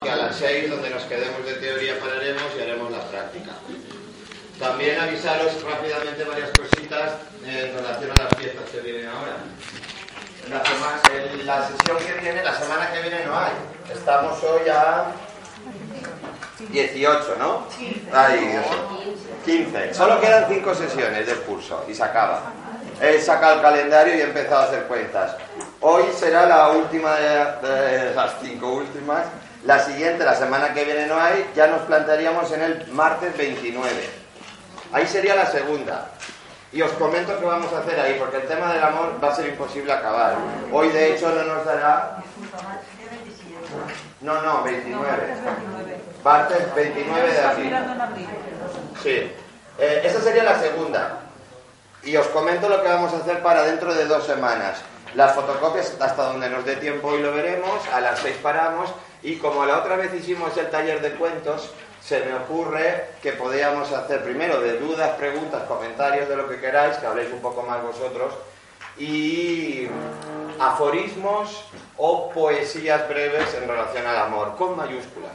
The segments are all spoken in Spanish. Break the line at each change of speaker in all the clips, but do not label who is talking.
que a las 6, donde nos quedemos de teoría, pararemos y haremos la práctica. También avisaros rápidamente varias cositas en relación a las fiestas que vienen ahora. La, semana, la sesión que viene, la semana que viene no hay. Estamos hoy a 18, ¿no? Ay, 15. Solo quedan 5 sesiones del curso y se acaba. He sacado el calendario y he empezado a hacer cuentas. Hoy será la última de, las cinco últimas. La siguiente, la semana que viene no hay, ya nos plantearíamos en el martes 29. Ahí sería la segunda. Y os comento qué vamos a hacer ahí, porque el tema del amor va a ser imposible acabar. Hoy, de hecho, no nos dará... No, no, 29. Martes 29 de abril. Sí. Eh, esa sería la segunda. Y os comento lo que vamos a hacer para dentro de dos semanas. Las fotocopias hasta donde nos dé tiempo y lo veremos, a las seis paramos y como la otra vez hicimos el taller de cuentos, se me ocurre que podíamos hacer primero de dudas, preguntas, comentarios de lo que queráis, que habléis un poco más vosotros, y aforismos o poesías breves en relación al amor, con mayúsculas.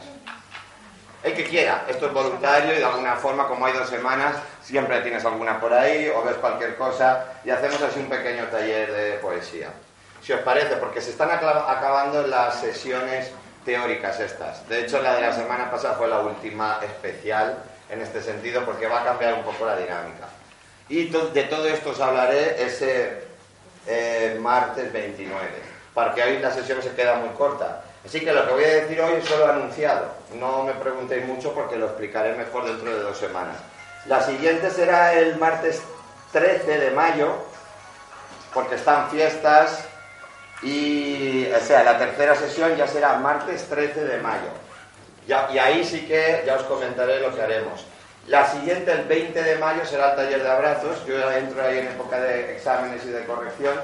El que quiera, esto es voluntario y de alguna forma, como hay dos semanas, siempre tienes alguna por ahí o ves cualquier cosa y hacemos así un pequeño taller de poesía. Si os parece, porque se están acabando las sesiones teóricas estas. De hecho, la de la semana pasada fue la última especial en este sentido porque va a cambiar un poco la dinámica. Y de todo esto os hablaré ese eh, martes 29, porque hoy la sesión se queda muy corta. Así que lo que voy a decir hoy es solo anunciado. No me preguntéis mucho porque lo explicaré mejor dentro de dos semanas. La siguiente será el martes 13 de mayo, porque están fiestas y, o sea, la tercera sesión ya será martes 13 de mayo. Ya, y ahí sí que ya os comentaré lo que haremos. La siguiente, el 20 de mayo, será el taller de abrazos. Yo ya entro ahí en época de exámenes y de corrección.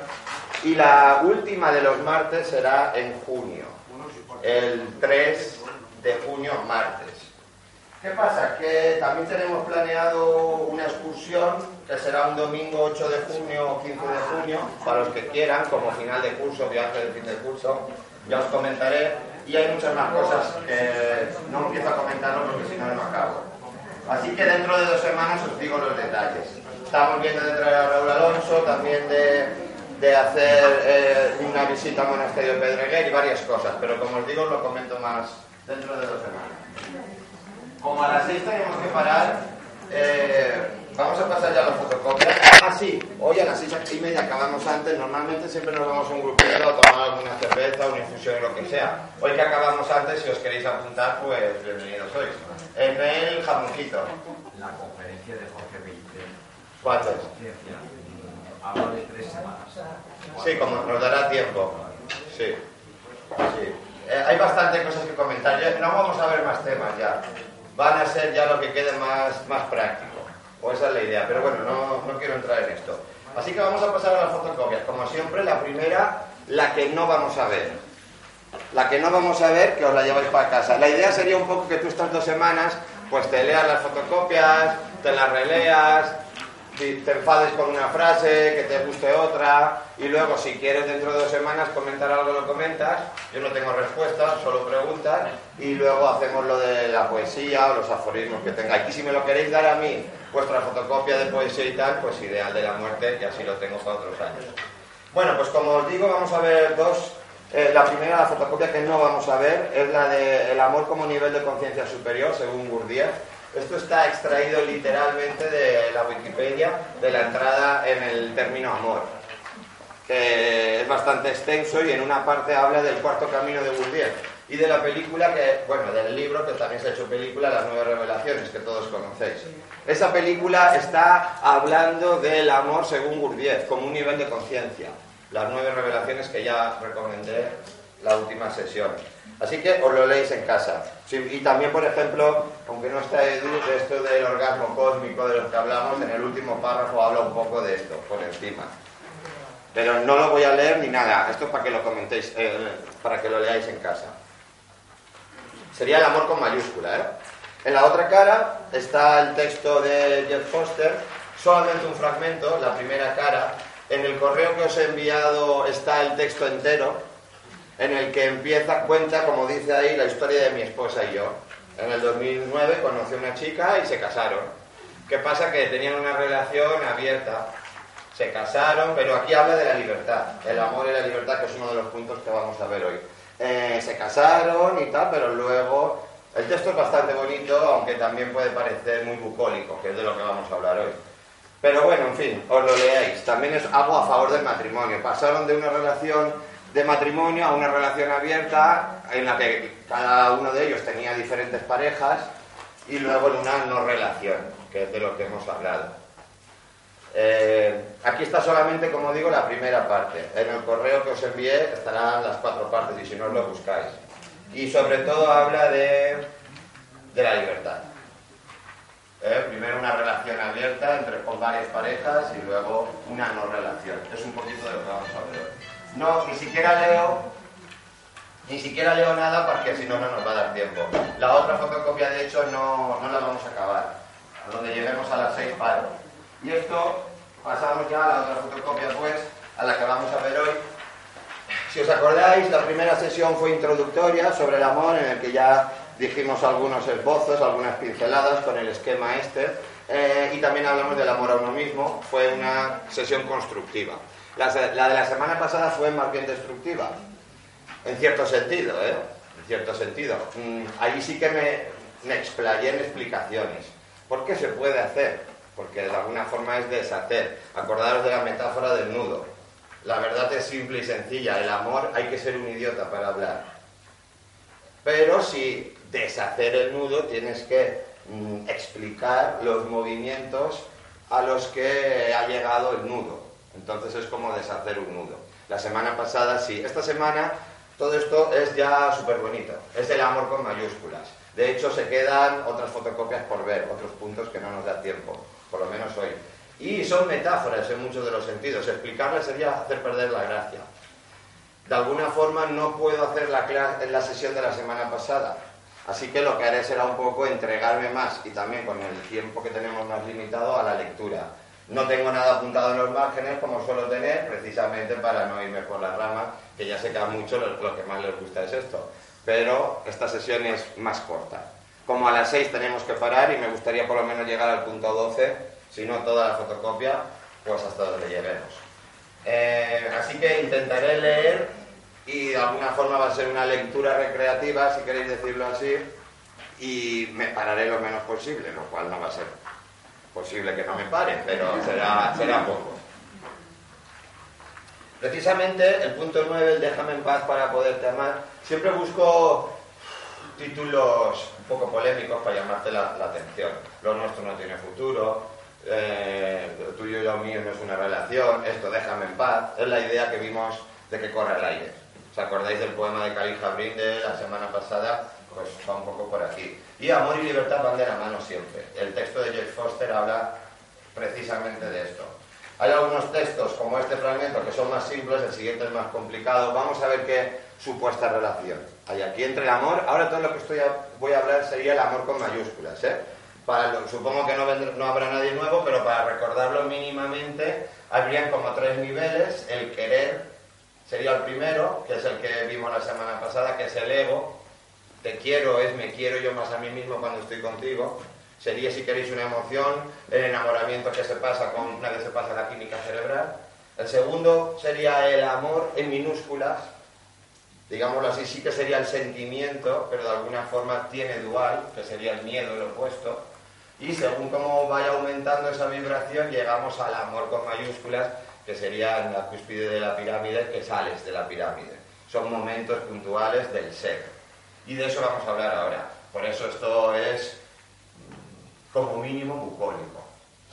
Y la última de los martes será en junio el 3 de junio, martes. ¿Qué pasa? Que también tenemos planeado una excursión que será un domingo 8 de junio o 15 de junio, para los que quieran, como final de curso, viaje de fin de curso. Ya os comentaré. Y hay muchas más cosas que no empiezo a comentarlo porque si no, no acabo. Así que dentro de dos semanas os digo los detalles. Estamos viendo de traer a Raúl Alonso, también de de hacer eh, una visita al monasterio de Pedreguer y varias cosas, pero como os digo, lo comento más dentro de dos semanas. Como a las seis tenemos que parar, eh, vamos a pasar ya a la fotocopia. Ah, sí, hoy a las seis y media acabamos antes, normalmente siempre nos vamos a un grupito a tomar alguna cerveza, una infusión o lo que sea. Hoy que acabamos antes, si os queréis apuntar, pues bienvenidos sois. En el jamoncito.
La conferencia de Jorge Benítez.
¿Cuántos?
Hablo de tres semanas.
Sí, como nos dará tiempo. Sí. sí. Eh, hay bastante cosas que comentar. no vamos a ver más temas ya. Van a ser ya lo que quede más, más práctico. O esa es la idea. Pero bueno, no, no quiero entrar en esto. Así que vamos a pasar a las fotocopias. Como siempre, la primera, la que no vamos a ver. La que no vamos a ver, que os la lleváis para casa. La idea sería un poco que tú estas dos semanas, pues te leas las fotocopias, te las releas, te enfades con una frase, que te guste otra, y luego si quieres dentro de dos semanas comentar algo lo comentas, yo no tengo respuesta, solo preguntas, y luego hacemos lo de la poesía o los aforismos que tengáis. Y si me lo queréis dar a mí, vuestra fotocopia de poesía y tal, pues ideal de la muerte, y así lo tengo para otros años. Bueno, pues como os digo, vamos a ver dos. Eh, la primera, la fotocopia que no vamos a ver, es la de El amor como nivel de conciencia superior, según Gurdjieff esto está extraído literalmente de la Wikipedia, de la entrada en el término amor, que es bastante extenso y en una parte habla del cuarto camino de Gurdjieff y de la película que, bueno, del libro que también se ha hecho película, Las Nueve Revelaciones, que todos conocéis. Esa película está hablando del amor según Gurdjieff, como un nivel de conciencia. Las Nueve Revelaciones que ya recomendé la última sesión. Así que os lo leéis en casa. y también, por ejemplo, aunque no está Edu, de esto del orgasmo cósmico de los que hablamos, en el último párrafo habla un poco de esto, por encima. Pero no lo voy a leer ni nada, esto es para que lo comentéis, eh, para que lo leáis en casa. Sería el amor con mayúscula, ¿eh? En la otra cara está el texto de Jeff Foster, solamente un fragmento, la primera cara. En el correo que os he enviado está el texto entero, en el que empieza, cuenta, como dice ahí, la historia de mi esposa y yo. En el 2009 conocí a una chica y se casaron. ¿Qué pasa? Que tenían una relación abierta. Se casaron, pero aquí habla de la libertad, el amor y la libertad, que es uno de los puntos que vamos a ver hoy. Eh, se casaron y tal, pero luego el texto es bastante bonito, aunque también puede parecer muy bucólico, que es de lo que vamos a hablar hoy. Pero bueno, en fin, os lo leáis. También es algo a favor del matrimonio. Pasaron de una relación de matrimonio a una relación abierta en la que cada uno de ellos tenía diferentes parejas y luego en una no relación, que es de lo que hemos hablado. Eh, aquí está solamente, como digo, la primera parte. En el correo que os envié estarán las cuatro partes y si no os lo buscáis. Y sobre todo habla de, de la libertad. Eh, primero una relación abierta entre con varias parejas y luego una no relación. Es un poquito de lo que vamos a ver hoy. No, ni siquiera leo, ni siquiera leo nada porque si no, no nos va a dar tiempo. La otra fotocopia, de hecho, no, no la vamos a acabar. A donde lleguemos a las seis paro. Y esto, pasamos ya a la otra fotocopia, pues, a la que vamos a ver hoy. Si os acordáis, la primera sesión fue introductoria sobre el amor, en el que ya dijimos algunos esbozos, algunas pinceladas con el esquema este, eh, y también hablamos del amor a uno mismo. Fue una sesión constructiva. La, de la semana pasada fue más bien destructiva, en cierto sentido, ¿eh? En cierto sentido. Mm, ahí sí que me, me explayé en explicaciones. ¿Por qué se puede hacer? Porque de alguna forma es deshacer. Acordaros de la metáfora del nudo. La verdad es simple y sencilla. El amor hay que ser un idiota para hablar. Pero si deshacer el nudo tienes que mm, explicar los movimientos a los que ha llegado el nudo. Entonces es como deshacer un nudo. La semana pasada sí. Esta semana todo esto es ya súper bonito. Es el amor con mayúsculas. De hecho, se quedan otras fotocopias por ver, otros puntos que no nos da tiempo, por lo menos hoy. Y son metáforas en muchos de los sentidos. Explicarles sería hacer perder la gracia. De alguna forma no puedo hacer la, la sesión de la semana pasada. Así que lo que haré será un poco entregarme más y también con el tiempo que tenemos más limitado a la lectura no tengo nada apuntado en los márgenes como suelo tener, precisamente para no irme por las ramas, que ya sé que a muchos lo, que más les gusta es esto. Pero esta sesión es más corta. Como a las 6 tenemos que parar y me gustaría por lo menos llegar al punto 12, si no toda la fotocopia, pues hasta donde lleguemos. Eh, así que intentaré leer y de alguna forma va a ser una lectura recreativa, si queréis decirlo así, y me pararé lo menos posible, lo cual no va a ser posible que no me pare, pero será, será poco. Precisamente el punto 9, el déjame en paz para poderte amar, siempre busco títulos un poco polémicos para llamarte la, atención. Lo nuestro no tiene futuro, eh, lo tuyo y lo mío no es una relación, esto déjame en paz, es la idea que vimos de que corre el aire. ¿Os acordáis del poema de Calija Brinde la semana pasada? Pues va un poco por aquí. Y amor y libertad van de la mano siempre. El texto de Jeff Foster habla precisamente de esto. Hay algunos textos, como este fragmento, que son más simples, el siguiente es más complicado. Vamos a ver qué supuesta relación hay aquí entre el amor. Ahora todo lo que estoy voy a hablar sería el amor con mayúsculas. ¿eh? Para supongo que no, no habrá nadie nuevo, pero para recordarlo mínimamente, habrían como tres niveles. El querer sería el primero, que es el que vimos la semana pasada, que es el ego, te quiero es me quiero yo más a mí mismo cuando estoy contigo. Sería, si queréis, una emoción, el enamoramiento que se pasa con una vez se pasa la química cerebral. El segundo sería el amor en minúsculas, digámoslo así, sí que sería el sentimiento, pero de alguna forma tiene dual, que sería el miedo, el opuesto. Y según cómo vaya aumentando esa vibración, llegamos al amor con mayúsculas, que sería en la cúspide de la pirámide, que sales de la pirámide. Son momentos puntuales del ser. Y de eso vamos a hablar ahora. Por eso esto es como mínimo bucólico.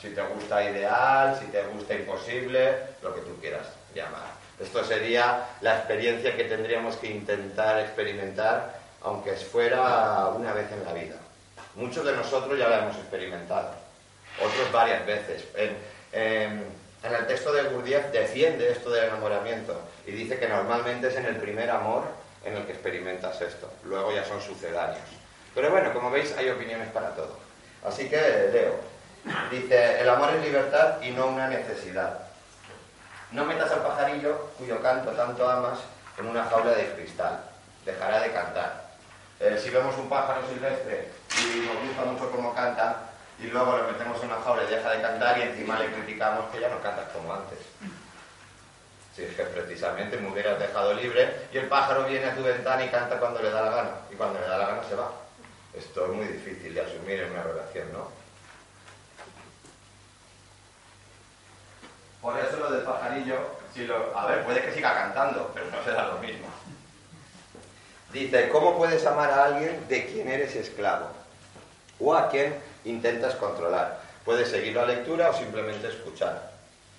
Si te gusta ideal, si te gusta imposible, lo que tú quieras llamar. Esto sería la experiencia que tendríamos que intentar experimentar aunque fuera una vez en la vida. Muchos de nosotros ya lo hemos experimentado, otros varias veces. En, el texto de Gurdjieff defiende esto del enamoramiento y dice que normalmente es en el primer amor en el que experimentas esto, luego ya son sucedáneos. Pero bueno, como veis hay opiniones para todo. Así que leo. Dice, el amor es libertad y no una necesidad. No metas al pajarillo cuyo canto tanto amas en una jaula de cristal. Dejará de cantar. Eh, si vemos un pájaro silvestre y nos gusta mucho cómo canta, y luego lo metemos en una jaula y deja de cantar y encima le criticamos que ya no canta como antes. Si es que precisamente me hubieras dejado libre y el pájaro viene a tu ventana y canta cuando le da la gana, y cuando le da la gana se va. Esto es muy difícil de asumir en una relación, ¿no? Por eso lo del pajarillo, si lo, a ver, puede que siga cantando, pero no será lo mismo. Dice, ¿cómo puedes amar a alguien de quien eres esclavo? O a quien intentas controlar. Puedes seguir la lectura o simplemente escuchar.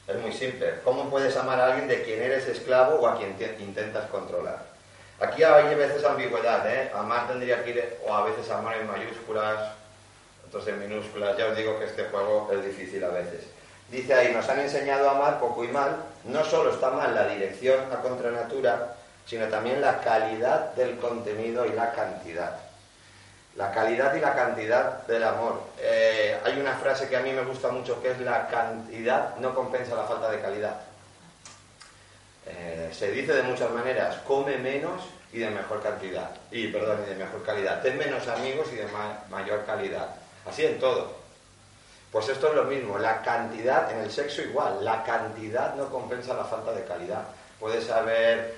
Es muy simple. ¿Cómo puedes amar a alguien de quien eres esclavo o a quien intentas controlar? Aquí hay a veces ambigüedad, ¿eh? Amar tendría que ir, o a veces amar en mayúsculas, otros en minúsculas. Ya os digo que este juego es difícil a veces. Dice ahí, nos han enseñado a amar poco y mal. No solo está mal la dirección a contranatura, sino también la calidad del contenido y la cantidad. La calidad y la cantidad del amor. Eh, hay una frase que a mí me gusta mucho que es la cantidad no compensa la falta de calidad. Eh, se dice de muchas maneras, come menos y de mejor cantidad. Y, perdón, y de mejor calidad. Ten menos amigos y de mayor calidad. Así en todo. Pues esto es lo mismo, la cantidad, en el sexo igual, la cantidad no compensa la falta de calidad. Puedes haber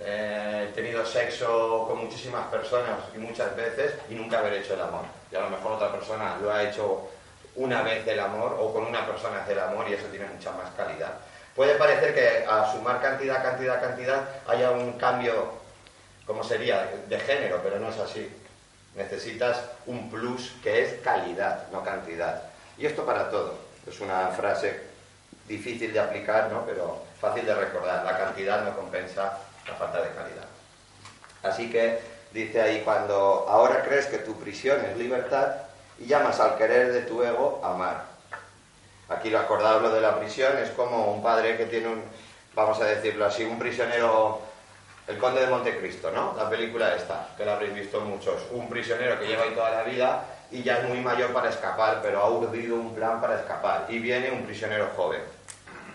eh, tenido sexo con muchísimas personas y muchas veces y nunca haber hecho el amor. Y a lo mejor otra persona lo ha hecho una vez el amor o con una persona hace el amor y eso tiene mucha más calidad. Puede parecer que a sumar cantidad, cantidad, cantidad haya un cambio, como sería, de género, pero no es así necesitas un plus que es calidad, no cantidad. Y esto para todo. Es una frase difícil de aplicar, ¿no? pero fácil de recordar. La cantidad no compensa la falta de calidad. Así que dice ahí, cuando ahora crees que tu prisión es libertad y llamas al querer de tu ego amar. Aquí lo acordado de la prisión es como un padre que tiene un, vamos a decirlo así, un prisionero el Conde de Montecristo, ¿no? La película esta, que la habréis visto muchos. Un prisionero que lleva ahí toda la vida y ya es muy mayor para escapar, pero ha urdido un plan para escapar. Y viene un prisionero joven.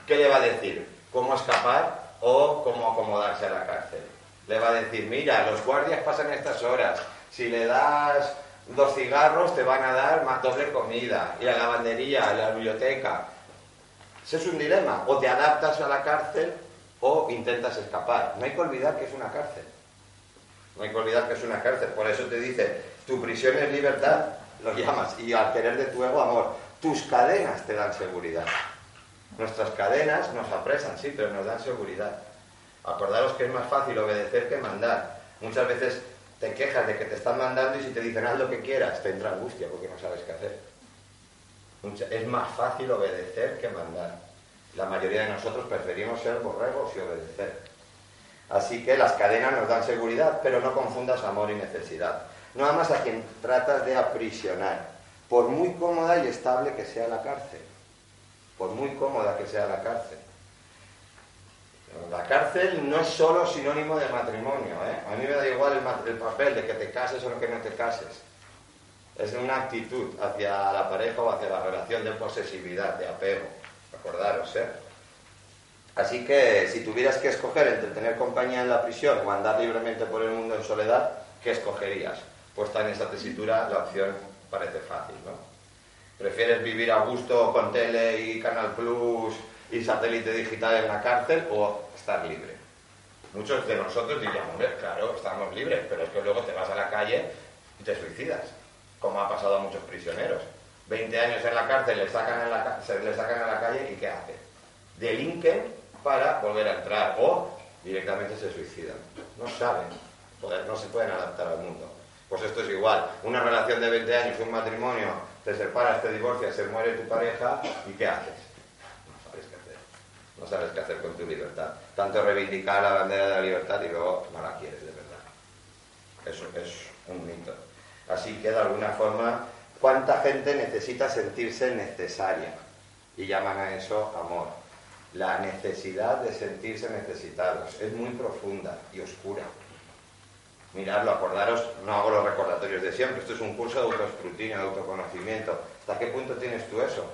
¿Qué le va a decir? ¿Cómo escapar o cómo acomodarse a la cárcel? Le va a decir, mira, los guardias pasan estas horas. Si le das dos cigarros, te van a dar más doble comida. Y la lavandería, la biblioteca. Ese es un dilema. O te adaptas a la cárcel o intentas escapar. No hay que olvidar que es una cárcel. No hay que olvidar que es una cárcel. Por eso te dice, tu prisión es libertad, lo llamas, y al querer de tu ego amor. Tus cadenas te dan seguridad. Nuestras cadenas nos apresan, sí, pero nos dan seguridad. Acordaros que es más fácil obedecer que mandar. Muchas veces te quejas de que te están mandando y si te dicen haz lo que quieras, te entra angustia porque no sabes qué hacer. Es más fácil obedecer que mandar. La mayoría de nosotros preferimos ser borregos y obedecer. Así que las cadenas nos dan seguridad, pero no confundas amor y necesidad. No amas a quien tratas de aprisionar, por muy cómoda y estable que sea la cárcel. Por muy cómoda que sea la cárcel. La cárcel no es solo sinónimo de matrimonio. ¿eh? A mí me da igual el, el, papel de que te cases o que no te cases. Es una actitud hacia la pareja o hacia la relación de posesividad, de apego acordaros, ¿eh? Así que si tuvieras que escoger entre tener compañía en la prisión o andar libremente por el mundo en soledad, ¿qué escogerías? Puesta en esta tesitura, la opción parece fácil, ¿no? ¿Prefieres vivir a gusto con tele y Canal Plus y satélite digital en la cárcel o estar libre? Muchos de nosotros diríamos, claro, estamos libres, pero es que luego te vas a la calle y te suicidas, como ha pasado a muchos prisioneros. 20 años en la cárcel, le sacan, la, se le sacan a la calle y ¿qué hace? Delinquen para volver a entrar o directamente se suicidan. No saben, no se pueden adaptar al mundo. Pues esto es igual. Una relación de 20 años, un matrimonio, te separas, te divorcias, se muere tu pareja y ¿qué haces? No sabes qué hacer. No sabes qué hacer con tu libertad. Tanto reivindicar la bandera de la libertad y luego no la quieres de verdad. Eso es un mito. Así que de alguna forma, ¿cuánta gente necesita sentirse necesaria? Y llaman a eso amor. La necesidad de sentirse necesitados es muy profunda y oscura. Miradlo, acordaros, no hago los recordatorios de siempre, esto es un curso de autoescrutinio, de autoconocimiento. ¿Hasta qué punto tienes tú eso?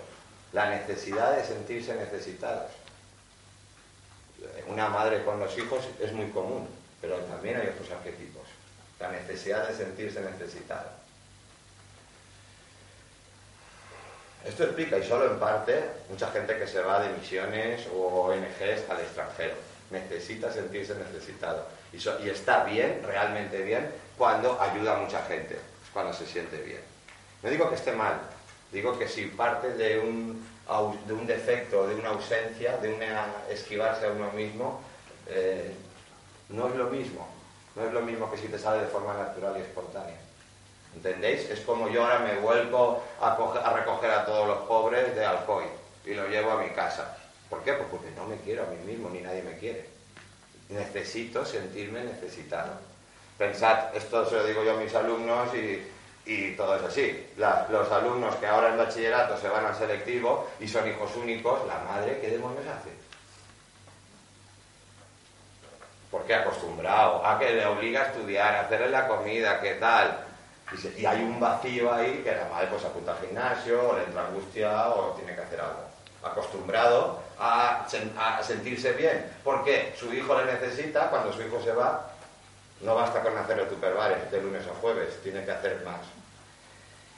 La necesidad de sentirse necesitados. Una madre con los hijos es muy común, pero también hay otros arquetipos. La necesidad de sentirse necesitado. Esto explica, y solo en parte, mucha gente que se va de misiones o ONGs al extranjero. Necesita sentirse necesitado. Y, está bien, realmente bien, cuando ayuda a mucha gente, cuando se siente bien. No digo que esté mal, digo que si parte de un, de un defecto, de una ausencia, de una esquivarse a uno mismo, eh, no es lo mismo. No es lo mismo que si te sale de forma natural y espontánea. ¿Entendéis? Es como yo ahora me vuelvo a, recoger a todos los pobres de Alcoy y lo llevo a mi casa. ¿Por qué? Pues porque no me quiero a mí mismo, ni nadie me quiere necesito sentirme necesitado. Pensad, esto se lo digo yo a mis alumnos y, todo es así. los alumnos que ahora en bachillerato se van al selectivo y son hijos únicos, la madre, ¿qué demonios hace? Porque acostumbrado a que le obliga a estudiar, a hacerle la comida, ¿qué tal? Y, hay un vacío ahí que la madre pues apunta al gimnasio, o le entra angustia o tiene que hacer algo. Acostumbrado a, sentirse bien. Porque su hijo le necesita, cuando su hijo se va, no basta con hacer el tuperbares de lunes a jueves, tiene que hacer más.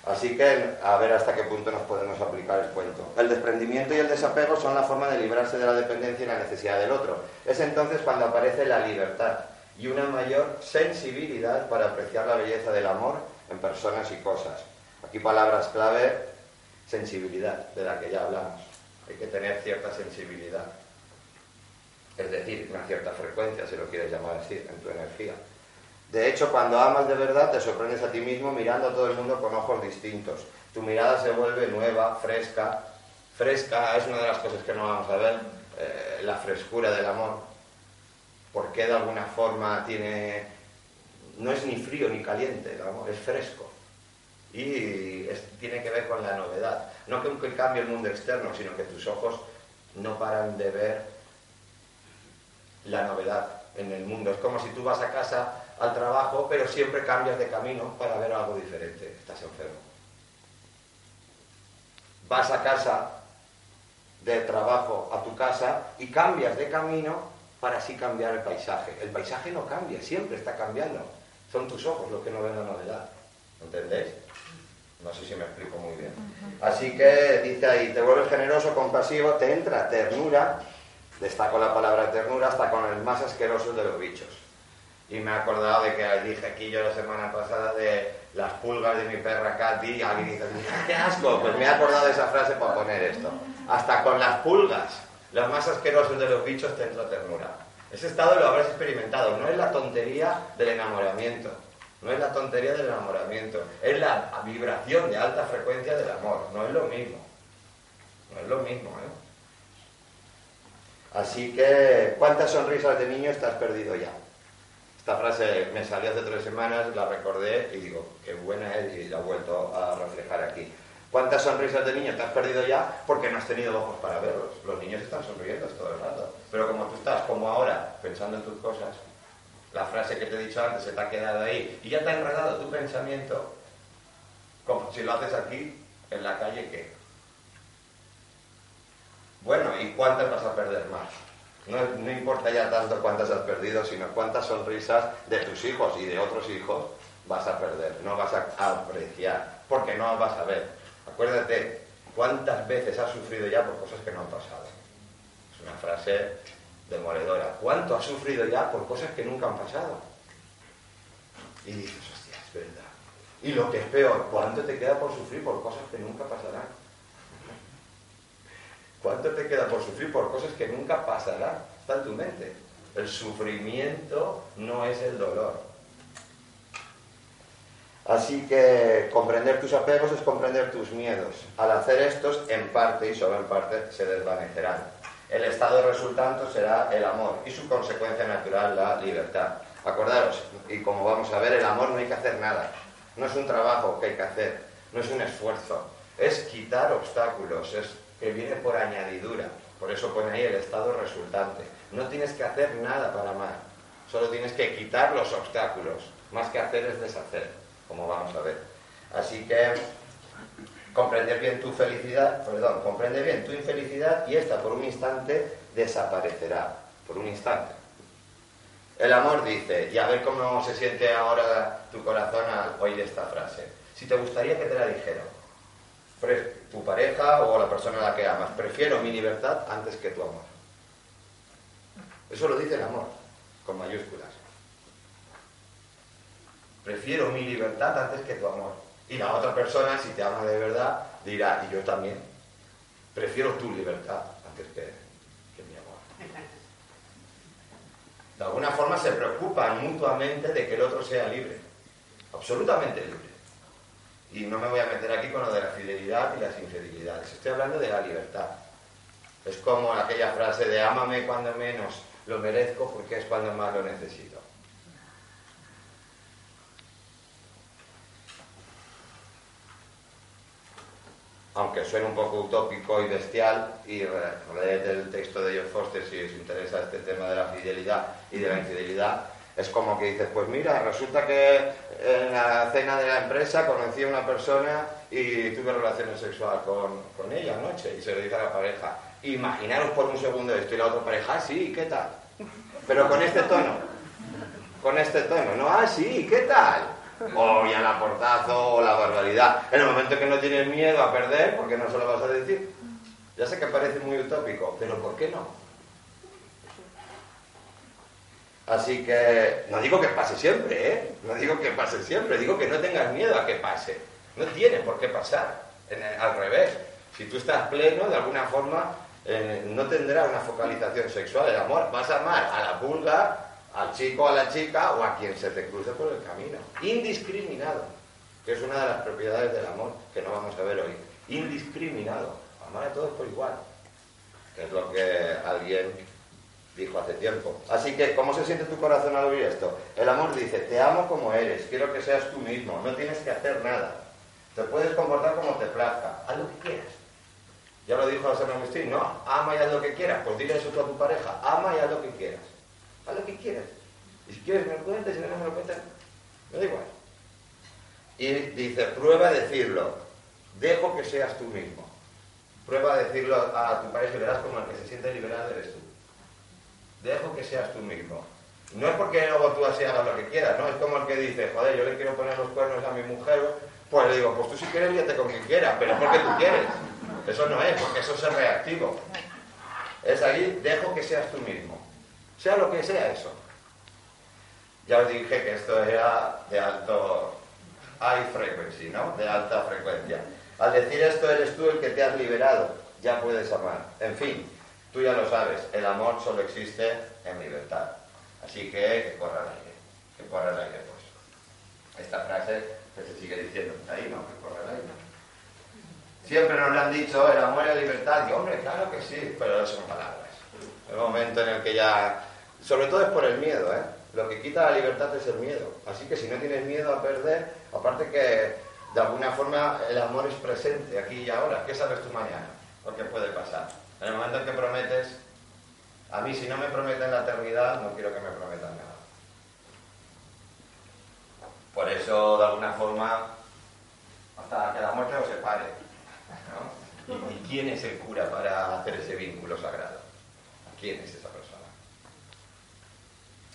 Así que a ver hasta qué punto nos podemos aplicar el cuento. El desprendimiento y el desapego son la forma de librarse de la dependencia y la necesidad del otro. Es entonces cuando aparece la libertad y una mayor sensibilidad para apreciar la belleza del amor en personas y cosas. Aquí palabras clave, sensibilidad, de la que ya hablamos hay que tener cierta sensibilidad. Es decir, una cierta frecuencia, si lo quieres llamar así, en tu energía. De hecho, cuando amas de verdad, te sorprendes a ti mismo mirando a todo el mundo con ojos distintos. Tu mirada se vuelve nueva, fresca. Fresca es una de las cosas que no vamos a ver, eh, la frescura del amor. Porque de alguna forma tiene. No es ni frío ni caliente, el amor es fresco. Y tiene que ver con la novedad. No que cambie el mundo externo, sino que tus ojos no paran de ver la novedad en el mundo. Es como si tú vas a casa al trabajo, pero siempre cambias de camino para ver algo diferente. Estás enfermo. Vas a casa de trabajo a tu casa y cambias de camino para así cambiar el paisaje. El paisaje no cambia, siempre está cambiando. Son tus ojos los que no ven la novedad. ¿Entendéis? No sé si me explico muy bien. Así que dice ahí, te vuelves generoso, compasivo, te entra ternura, destaco la palabra ternura, hasta con el más asqueroso de los bichos. Y me he acordado de que dije aquí yo la semana pasada de las pulgas de mi perra Katy, y alguien dice, ¡qué asco! Pues me he acordado de esa frase para poner esto. Hasta con las pulgas, los más asquerosos de los bichos, te entra ternura. Ese estado lo habrás experimentado, no es la tontería del enamoramiento no es la tontería del enamoramiento, es la vibración de alta frecuencia del amor. No es lo mismo. No es lo mismo, ¿eh? Así que, ¿cuántas sonrisas de niño estás perdido ya? Esta frase me salió hace tres semanas, la recordé y digo, qué buena es y la he vuelto a reflejar aquí. ¿Cuántas sonrisas de niño te has perdido ya porque no has tenido ojos para verlos? Los niños están sonriendo todo el rato. Pero como tú estás, como ahora, pensando en tus cosas, la frase que te he dicho antes se te ha quedado ahí y ya te ha enredado tu pensamiento, como si lo haces aquí, en la calle, ¿qué? Bueno, ¿y cuántas vas a perder más? No, importa ya tanto cuántas has perdido, sino cuántas sonrisas de tus hijos y de otros hijos vas a perder, no vas a apreciar, porque no vas a ver. Acuérdate, ¿cuántas veces has sufrido ya por cosas que no han pasado? Es una frase demoledora. ¿Cuánto has sufrido ya por cosas que nunca han pasado? Y dices, hostia, es verdad. Y lo que es peor, ¿cuánto te queda por sufrir por cosas que nunca pasarán? ¿Cuánto te queda por sufrir por cosas que nunca pasarán? Está en tu mente. El sufrimiento no es el dolor. Así que comprender tus apegos es comprender tus miedos. Al hacer estos, en parte y solo en parte, se desvanecerán. El estado resultante será el amor y su consecuencia natural la libertad. Acordaros, y como vamos a ver, el amor no hay que hacer nada. No es un trabajo que hay que hacer, no es un esfuerzo. Es quitar obstáculos, es que viene por añadidura. Por eso pone ahí el estado resultante. No tienes que hacer nada para amar, solo tienes que quitar los obstáculos. Más que hacer es deshacer, como vamos a ver. Así que comprender bien tu felicidad, perdón, comprende bien tu infelicidad y esta por un instante desaparecerá, por un instante. El amor dice, y a ver cómo se siente ahora tu corazón al oír esta frase. Si te gustaría que te la dijera, tu pareja o la persona a la que amas, prefiero mi libertad antes que tu amor. Eso lo dice el amor, con mayúsculas. Prefiero mi libertad antes que tu amor. Y la otra persona, si te ama de verdad, dirá, y yo también, prefiero tu libertad antes que, mi amor. De alguna forma se preocupan mutuamente de que el otro sea libre, absolutamente libre. Y no me voy a meter aquí con lo de la fidelidad y las infidelidades, estoy hablando de la libertad. Es como aquella frase de ámame cuando menos lo merezco porque es cuando más lo necesito. Aunque suene un poco utópico y bestial, y leer el texto de John Foster si os interesa este tema de la fidelidad y de la infidelidad, es como que dices, pues mira, resulta que en la cena de la empresa conocí a una persona y tuve relaciones sexuales con, con ella anoche, y se lo dice a la pareja. Imaginaros por un segundo esto y la otra pareja, ah, sí, ¿qué tal? Pero con este tono, con este tono, ¿no? Ah, sí, ¿qué tal? O ya la portazo o la barbaridad. En el momento que no tienes miedo a perder, porque no se lo vas a decir. Ya sé que parece muy utópico, pero ¿por qué no? Así que no digo que pase siempre, ¿eh? No digo que pase siempre, digo que no tengas miedo a que pase. No tiene por qué pasar. al revés, si tú estás pleno, de alguna forma, eh, no tendrá una focalización sexual. El amor, vas a amar a la pulga al chico, a la chica o a quien se te cruce por el camino. Indiscriminado, que es una de las propiedades del amor que no vamos a ver hoy. Indiscriminado, amar a todos por igual, que es lo que alguien dijo hace tiempo. Así que, ¿cómo se siente tu corazón al oír esto? El amor dice, te amo como eres, quiero que seas tú mismo, no tienes que hacer nada. Te puedes comportar como te plazca, haz lo que quieras. Ya lo dijo San Agustín, no, ama y haz lo que quieras, pues dile eso a tu pareja, ama y haz lo que quieras. Haz lo que quieras. Y si quieres me lo cuentas, si no, me lo cuentas, me da igual. Y dice, prueba a decirlo. Dejo que seas tú mismo. Prueba a decirlo a tu pareja y verás como el que se siente liberado eres tú. Dejo que seas tú mismo. No es porque luego tú así hagas lo que quieras, ¿no? Es como el que dice, joder, yo le quiero poner los cuernos a mi mujer, pues le digo, pues tú si quieres líate con quien quieras, pero es porque tú quieres. Eso no es, porque eso es reactivo. Es ahí, dejo que seas tú mismo sea lo que sea eso. Ya os dije que esto era de alto high frequency, ¿no? De alta frecuencia. Al decir esto eres tú el que te has liberado, ya puedes amar. En fin, tú ya lo sabes, el amor solo existe en libertad. Así que que corra el aire, que corra el aire pues. Esta frase que se sigue diciendo ahí, ¿no? Que corra el aire. Siempre nos lo han dicho, el amor y la libertad. Y hombre, claro que sí, pero son palabras. El momento en el que ya sobre todo es por el miedo, ¿eh? Lo que quita la libertad es el miedo. Así que si no tienes miedo a perder, aparte que de alguna forma el amor es presente aquí y ahora. ¿Qué sabes tú mañana? ¿O qué puede pasar? En el momento en que prometes, a mí si no me prometen la eternidad, no quiero que me prometan nada. Por eso, de alguna forma, hasta que la muerte os separe. ¿Y quién es el cura para hacer ese vínculo sagrado? ¿Quién es esa persona?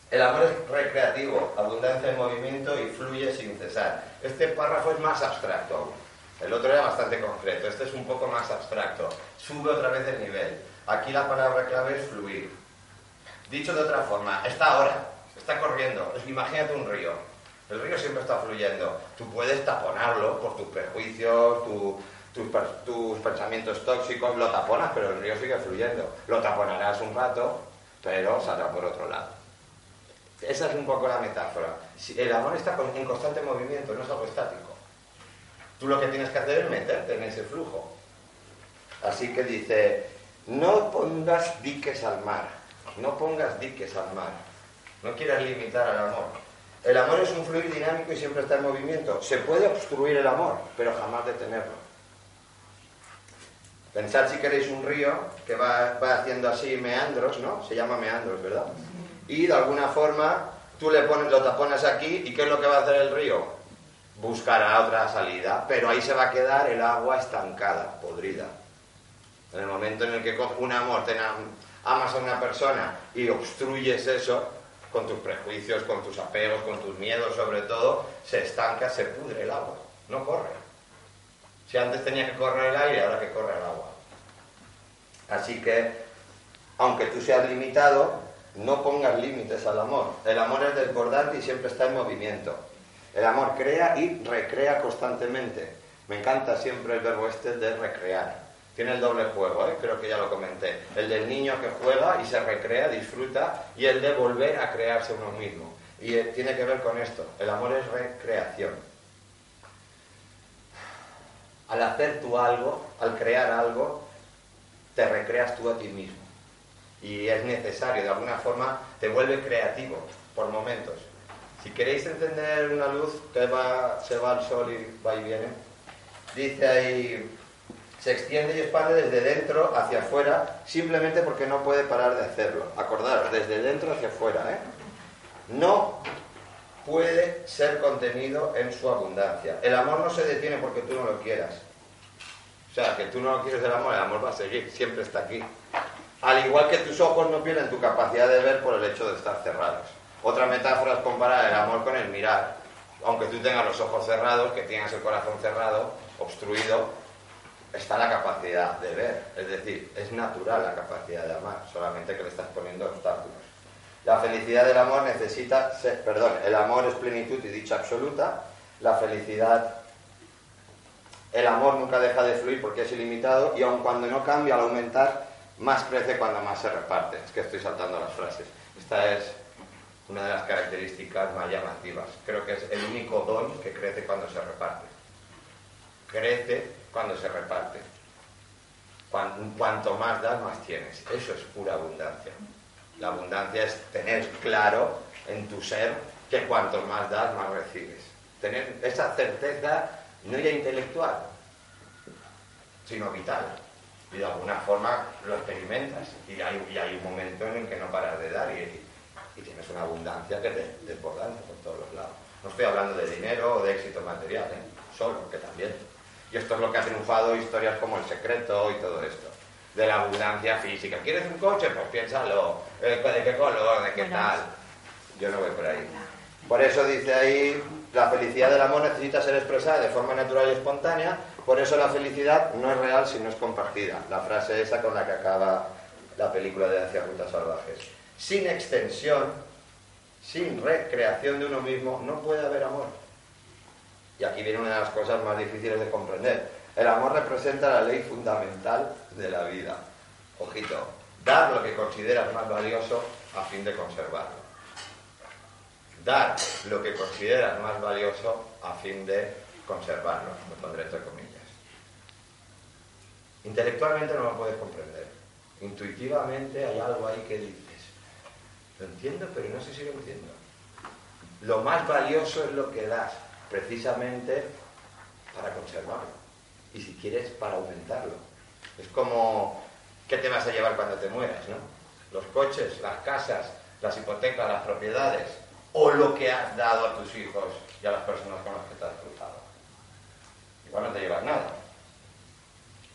El amor es recreativo, abundancia en movimiento y fluye sin cesar. Este párrafo es más abstracto. El otro era bastante concreto, este es un poco más abstracto. Sube otra vez el nivel. Aquí la palabra clave es fluir. Dicho de otra forma, está ahora, está corriendo. Imagínate un río. El río siempre está fluyendo. Tú puedes taponarlo por tus prejuicios, tus, tus pensamientos tóxicos, lo taponas, pero el río sigue fluyendo. Lo taponarás un rato, pero saldrá por otro lado. Esa es un poco la metáfora. El amor está en constante movimiento, no es algo estático. Tú lo que tienes que hacer es meterte en ese flujo. Así que dice, no pongas diques al mar, no pongas diques al mar. No quieras limitar al amor. El amor es un fluir dinámico y siempre está en movimiento. Se puede obstruir el amor, pero jamás detenerlo. Pensad si queréis un río que va, haciendo así meandros, ¿no? Se llama meandros, ¿verdad? Y de alguna forma tú le pones, lo tapones aquí y ¿qué es lo que va a hacer el río? Buscará otra salida, pero ahí se va a quedar el agua estancada, podrida. En el momento en el que un amor, te amas a una persona y obstruyes eso, con tus prejuicios, con tus apegos, con tus miedos sobre todo, se estanca, se pudre el agua, no corre. Si antes tenía que correr el aire, ahora que corre el agua. Así que, aunque tú seas limitado, no pongas límites al amor. El amor es desbordante y siempre está en movimiento. El amor crea y recrea constantemente. Me encanta siempre el verbo este de recrear. Tiene el doble juego, ¿eh? creo que ya lo comenté. El del niño que juega y se recrea, disfruta, y el de volver a crearse uno mismo. Y eh, tiene que ver con esto. El amor es recreación al hacer tú algo, al crear algo, te recreas tú a ti mismo. Y es necesario, de alguna forma, te vuelve creativo por momentos. Si queréis encender una luz que se va al sol y va y viene, dice ahí, se extiende y expande desde dentro hacia afuera, simplemente porque no puede parar de hacerlo. Acordaros, desde dentro hacia afuera, ¿eh? No puede ser contenido en su abundancia. El amor no se detiene porque tú no lo quieras. O sea, que tú no lo quieres del amor, el amor va a seguir, siempre está aquí. Al igual que tus ojos no pierden tu capacidad de ver por el hecho de estar cerrados. Otra metáfora es comparar el amor con el mirar. Aunque tú tengas los ojos cerrados, que tengas el corazón cerrado, obstruido, está la capacidad de ver. Es decir, es natural la capacidad de amar, solamente que le estás poniendo obstáculos. La felicidad del amor necesita, ser, perdón, el amor es plenitud y dicha absoluta. La felicidad, el amor nunca deja de fluir porque es ilimitado y aun cuando no cambia al aumentar, más crece cuando más se reparte. Es que estoy saltando las frases. Esta es una de las características más llamativas. Creo que es el único don que crece cuando se reparte. Crece cuando se reparte. Cuanto más das, más tienes. Eso es pura abundancia. La abundancia es tener claro en tu ser que cuanto más das, más recibes. Tener esa certeza no ya intelectual, sino vital. Y de alguna forma lo experimentas. Y hay, hay un momento en el que no paras de dar y, tienes una abundancia que te desbordante por todos los lados. No estoy hablando de dinero o de éxito material, ¿eh? solo, que también. Y esto es lo que ha triunfado historias como El Secreto y todo esto de la abundancia física. ¿Quieres un coche? Pues piénsalo. Eh, ¿De qué color? ¿De qué tal? Yo no voy por ahí. Por eso dice ahí, la felicidad del amor necesita ser expresada de forma natural y espontánea, por eso la felicidad no es real si no es compartida. La frase esa con la que acaba la película de Hacia Rutas Salvajes. Sin extensión, sin recreación de uno mismo, no puede haber amor. Y aquí viene una de las cosas más difíciles de comprender. El amor representa la ley fundamental de la vida. Ojito, dar lo que consideras más valioso a fin de conservarlo. Dar lo que consideras más valioso a fin de conservarlo, lo pondré entre comillas. Intelectualmente no lo puedes comprender. Intuitivamente hay algo ahí que dices, lo entiendo, pero no sé si lo entiendo. Lo más valioso es lo que das, precisamente para conservarlo y si quieres para aumentarlo. Es como, ¿qué te vas a llevar cuando te mueras? ¿no? Los coches, las casas, las hipotecas, las propiedades, o lo que has dado a tus hijos y a las personas con las que te has cruzado. Igual no te llevas nada.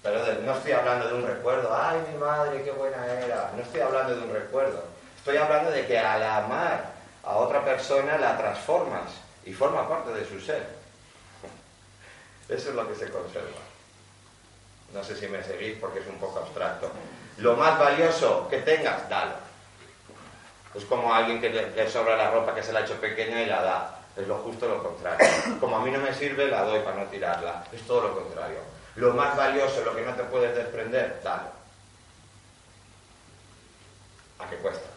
Pero no estoy hablando de un recuerdo, ay mi madre, qué buena era. No estoy hablando de un recuerdo. Estoy hablando de que al amar a otra persona la transformas y forma parte de su ser. Eso es lo que se conserva. No sé si me seguís porque es un poco abstracto. Lo más valioso que tengas, dalo. Es como alguien que le, sobra la ropa que se la ha hecho pequeña y la da. Es lo justo lo contrario. Como a mí no me sirve, la doy para no tirarla. Es todo lo contrario. Lo más valioso, lo que no te puedes desprender, dalo. ¿A qué cuesta?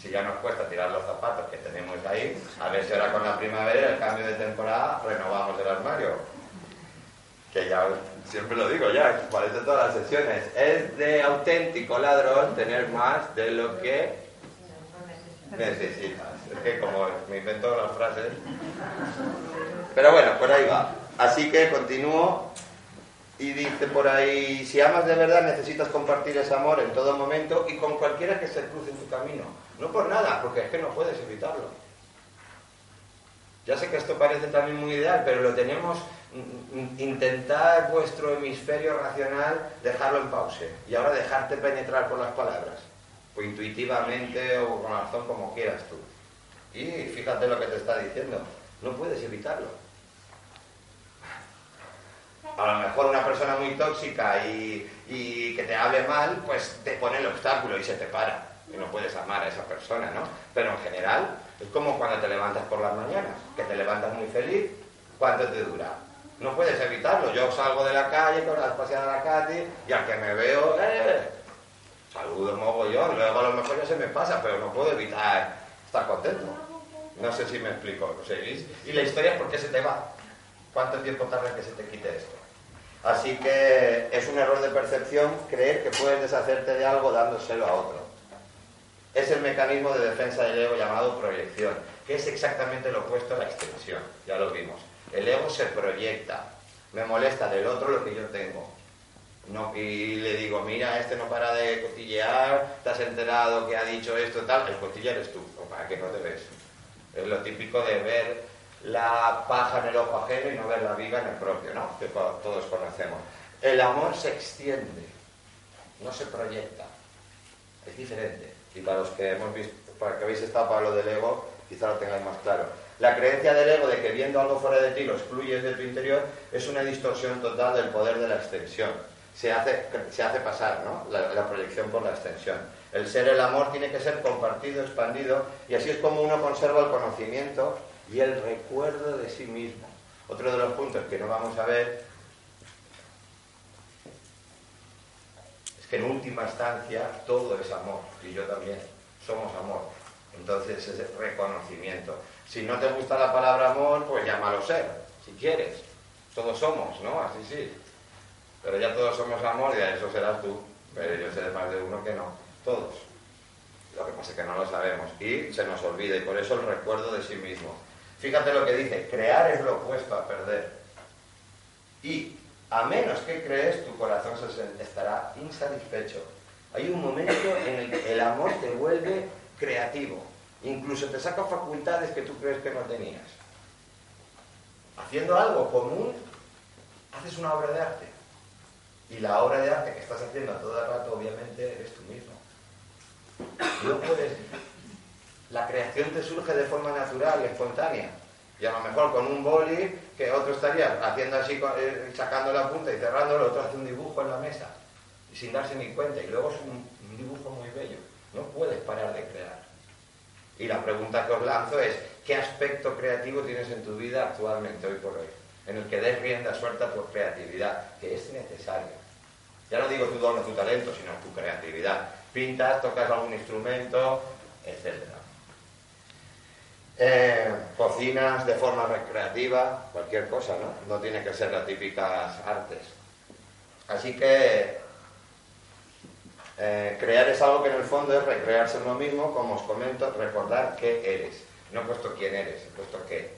Si ya nos cuesta tirar los zapatos que tenemos ahí, a ver si ahora con la primavera, el cambio de temporada, renovamos el armario. Que ya siempre lo digo ya, parece todas las sesiones, es de auténtico ladrón tener más de lo que necesitas. Es que como me invento las frases. Pero bueno, por ahí va. Así que continúo y dice por ahí, si amas de verdad necesitas compartir ese amor en todo momento y con cualquiera que se cruce en tu camino. No por nada, porque es que no puedes evitarlo. Ya sé que esto parece también muy ideal, pero lo tenemos, mm, mm, intentar vuestro hemisferio racional dejarlo en pause y ahora dejarte penetrar por las palabras, o intuitivamente o con razón como quieras tú. Y fíjate lo que te está diciendo, no puedes evitarlo. A lo mejor una persona muy tóxica y, que te hable mal, pues te pone el obstáculo y se te para. Y no puedes amar a esa persona, ¿no? Pero en general, es como cuando te levantas por las mañanas, que te levantas muy feliz, ¿cuánto te dura? No puedes evitarlo. Yo salgo de la calle con las paseadas a la calle y al que me veo, ¡eh! Saludo mogollón. Luego a lo mejor ya se me pasa, pero no puedo evitar estar contento. No sé si me explico, ¿lo seguís? Y la historia es por qué se te va. ¿Cuánto tiempo tarda que se te quite esto? Así que es un error de percepción creer que puedes deshacerte de algo dándoselo a otro es el mecanismo de defensa del ego llamado proyección, que es exactamente lo opuesto a la extensión, ya lo vimos. El ego se proyecta, me molesta del otro lo que yo tengo. No, y le digo, mira, este no para de cotillear, te has enterado que ha dicho esto, tal, el cotilla eres tú, para que no te ves. Es lo típico de ver la paja en el ojo ajeno y no ver la viga en el propio, ¿no? Que todos conocemos. El amor se extiende, no se proyecta, es diferente. Y para los que hemos visto, para que habéis estado para lo del ego, quizá lo tengáis más claro. La creencia del ego de que viendo algo fuera de ti lo excluyes de tu interior es una distorsión total del poder de la extensión. Se hace, se hace pasar ¿no? la, la proyección por la extensión. El ser el amor tiene que ser compartido, expandido, y así es como uno conserva el conocimiento y el recuerdo de sí mismo. Otro de los puntos que no vamos a ver que en última instancia todo es amor, y yo también, somos amor. Entonces es reconocimiento. Si no te gusta la palabra amor, pues llámalo ser, si quieres. Todos somos, ¿no? Así sí. Pero ya todos somos amor y a eso serás tú. Pero yo sé de más de uno que no. Todos. Lo que pasa es que no lo sabemos y se nos olvida y por eso el recuerdo de sí mismo. Fíjate lo que dice, crear es lo opuesto a perder. Y a menos que crees, tu corazón se estará insatisfecho. Hay un momento en el que el amor te vuelve creativo. Incluso te saca facultades que tú crees que no tenías. Haciendo algo común, haces una obra de arte. Y la obra de arte que estás haciendo todo el rato, obviamente, eres tú mismo. No puedes. La creación te surge de forma natural y espontánea. Y a lo mejor con un boli que otro estaría haciendo así, eh, sacando la punta y cerrando, el otro hace un dibujo en la mesa sin darse ni cuenta. Y luego es un, dibujo muy bello. No puedes parar de crear. Y la pregunta que os lanzo es, ¿qué aspecto creativo tienes en tu vida actualmente, hoy por hoy? En el que des rienda suelta a tu creatividad, que es necesaria. Ya no digo tu don o tu talento, sino tu creatividad. Pintas, tocas algún instrumento, etcétera. Eh, cocinas de forma recreativa, cualquier cosa, ¿no? No tiene que ser las típicas artes. Así que eh, crear es algo que en el fondo es recrearse en lo mismo, como os comento, recordar qué eres. No he puesto quién eres, he puesto qué.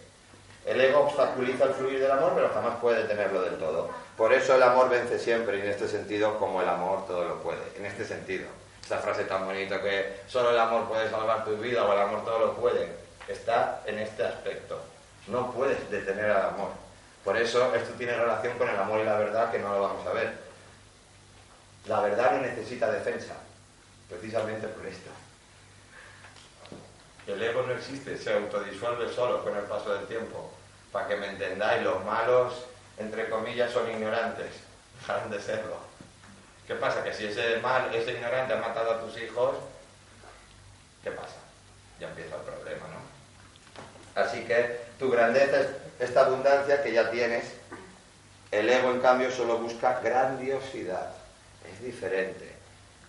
El ego obstaculiza el fluir del amor, pero jamás puede tenerlo del todo. Por eso el amor vence siempre, y en este sentido, como el amor todo lo puede. En este sentido. Esa frase tan bonita que solo el amor puede salvar tu vida o el amor todo lo puede está en este aspecto. No puedes detener al amor. Por eso esto tiene relación con el amor y la verdad que no lo vamos a ver. La verdad no necesita defensa, precisamente por esto. El ego no existe, se autodisuelve solo con el paso del tiempo. Para que me entendáis, los malos, entre comillas, son ignorantes. Dejarán de serlo. ¿Qué pasa? Que si ese mal, ese ignorante ha matado a tus hijos, ¿qué pasa? Ya empieza el problema, ¿no? Así que tu grandeza es esta abundancia que ya tienes. El ego, en cambio, solo busca grandiosidad. Es diferente.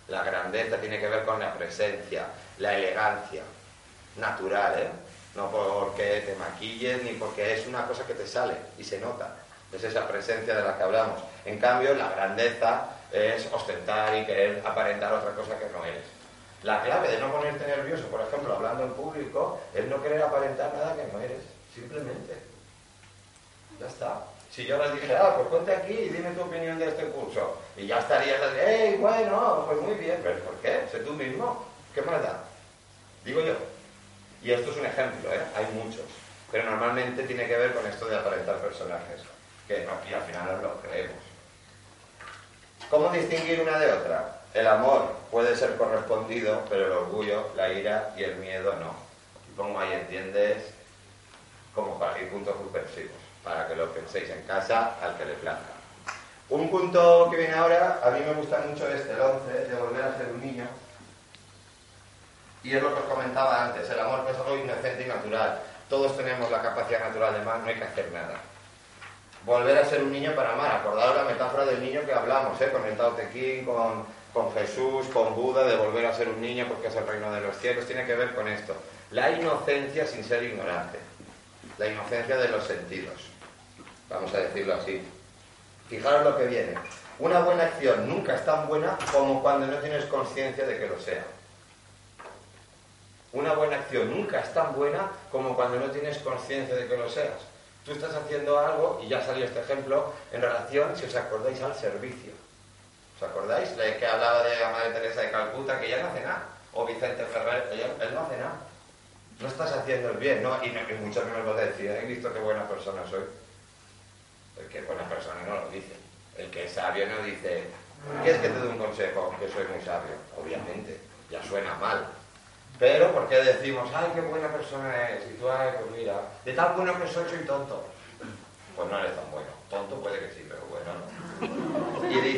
La grandeza tiene que ver con la presencia, la elegancia, natural, ¿eh? No porque te maquilles ni porque es una cosa que te sale y se nota. Es esa presencia de la que hablamos. En cambio, la grandeza es ostentar y querer aparentar otra cosa que no eres. La clave de no ponerte nervioso, por ejemplo, hablando en público, es no querer aparentar nada que no eres, simplemente. Ya está. Si yo les dijera, ah, pues ponte aquí y dime tu opinión de este curso, y ya estarías así, ¡hey, bueno, pues muy bien! ¿Pero por qué? Sé tú mismo. ¿Qué más? Digo yo. Y esto es un ejemplo, ¿eh? Hay muchos. Pero normalmente tiene que ver con esto de aparentar personajes, que aquí al final nos lo creemos. ¿Cómo distinguir una de otra? El amor puede ser correspondido, pero el orgullo, la ira y el miedo no. Y pongo ahí, ¿entiendes? Como para ir puntos suspensivos, para que lo penséis en casa al que le plazca. Un punto que viene ahora, a mí me gusta mucho este, el 11, de volver a ser un niño. Y es lo que os comentaba antes, el amor es algo inocente y natural. Todos tenemos la capacidad natural de amar, no hay que hacer nada. Volver a ser un niño para amar. Acordaos la metáfora del niño que hablamos, ¿eh? con el Tao Te con, con Jesús, con Buda, de volver a ser un niño porque es el reino de los cielos. Tiene que ver con esto. La inocencia sin ser ignorante. La inocencia de los sentidos. Vamos a decirlo así. Fijaros lo que viene. Una buena acción nunca es tan buena como cuando no tienes conciencia de que lo sea. Una buena acción nunca es tan buena como cuando no tienes conciencia de que lo seas. Tú estás haciendo algo, y ya salió este ejemplo, en relación, si os acordáis, al servicio. ¿Os acordáis? De que hablaba de la Madre Teresa de Calcuta, que ya no hace nada. O Vicente Ferrer, él no hace nada. No estás haciendo el bien, ¿no? Y, muchos me lo decían, he visto qué buena persona soy. El que es buena persona no lo dice. El que es sabio no dice, ¿quieres que te dé un consejo? Que soy muy sabio. Obviamente, ya suena mal. Pero, ¿por qué decimos, ay, qué buena persona es? Y tú, ay, pues mira, de tal bueno que soy, soy tonto. Pues no eres tan bueno. Tonto puede que sí, pero bueno no.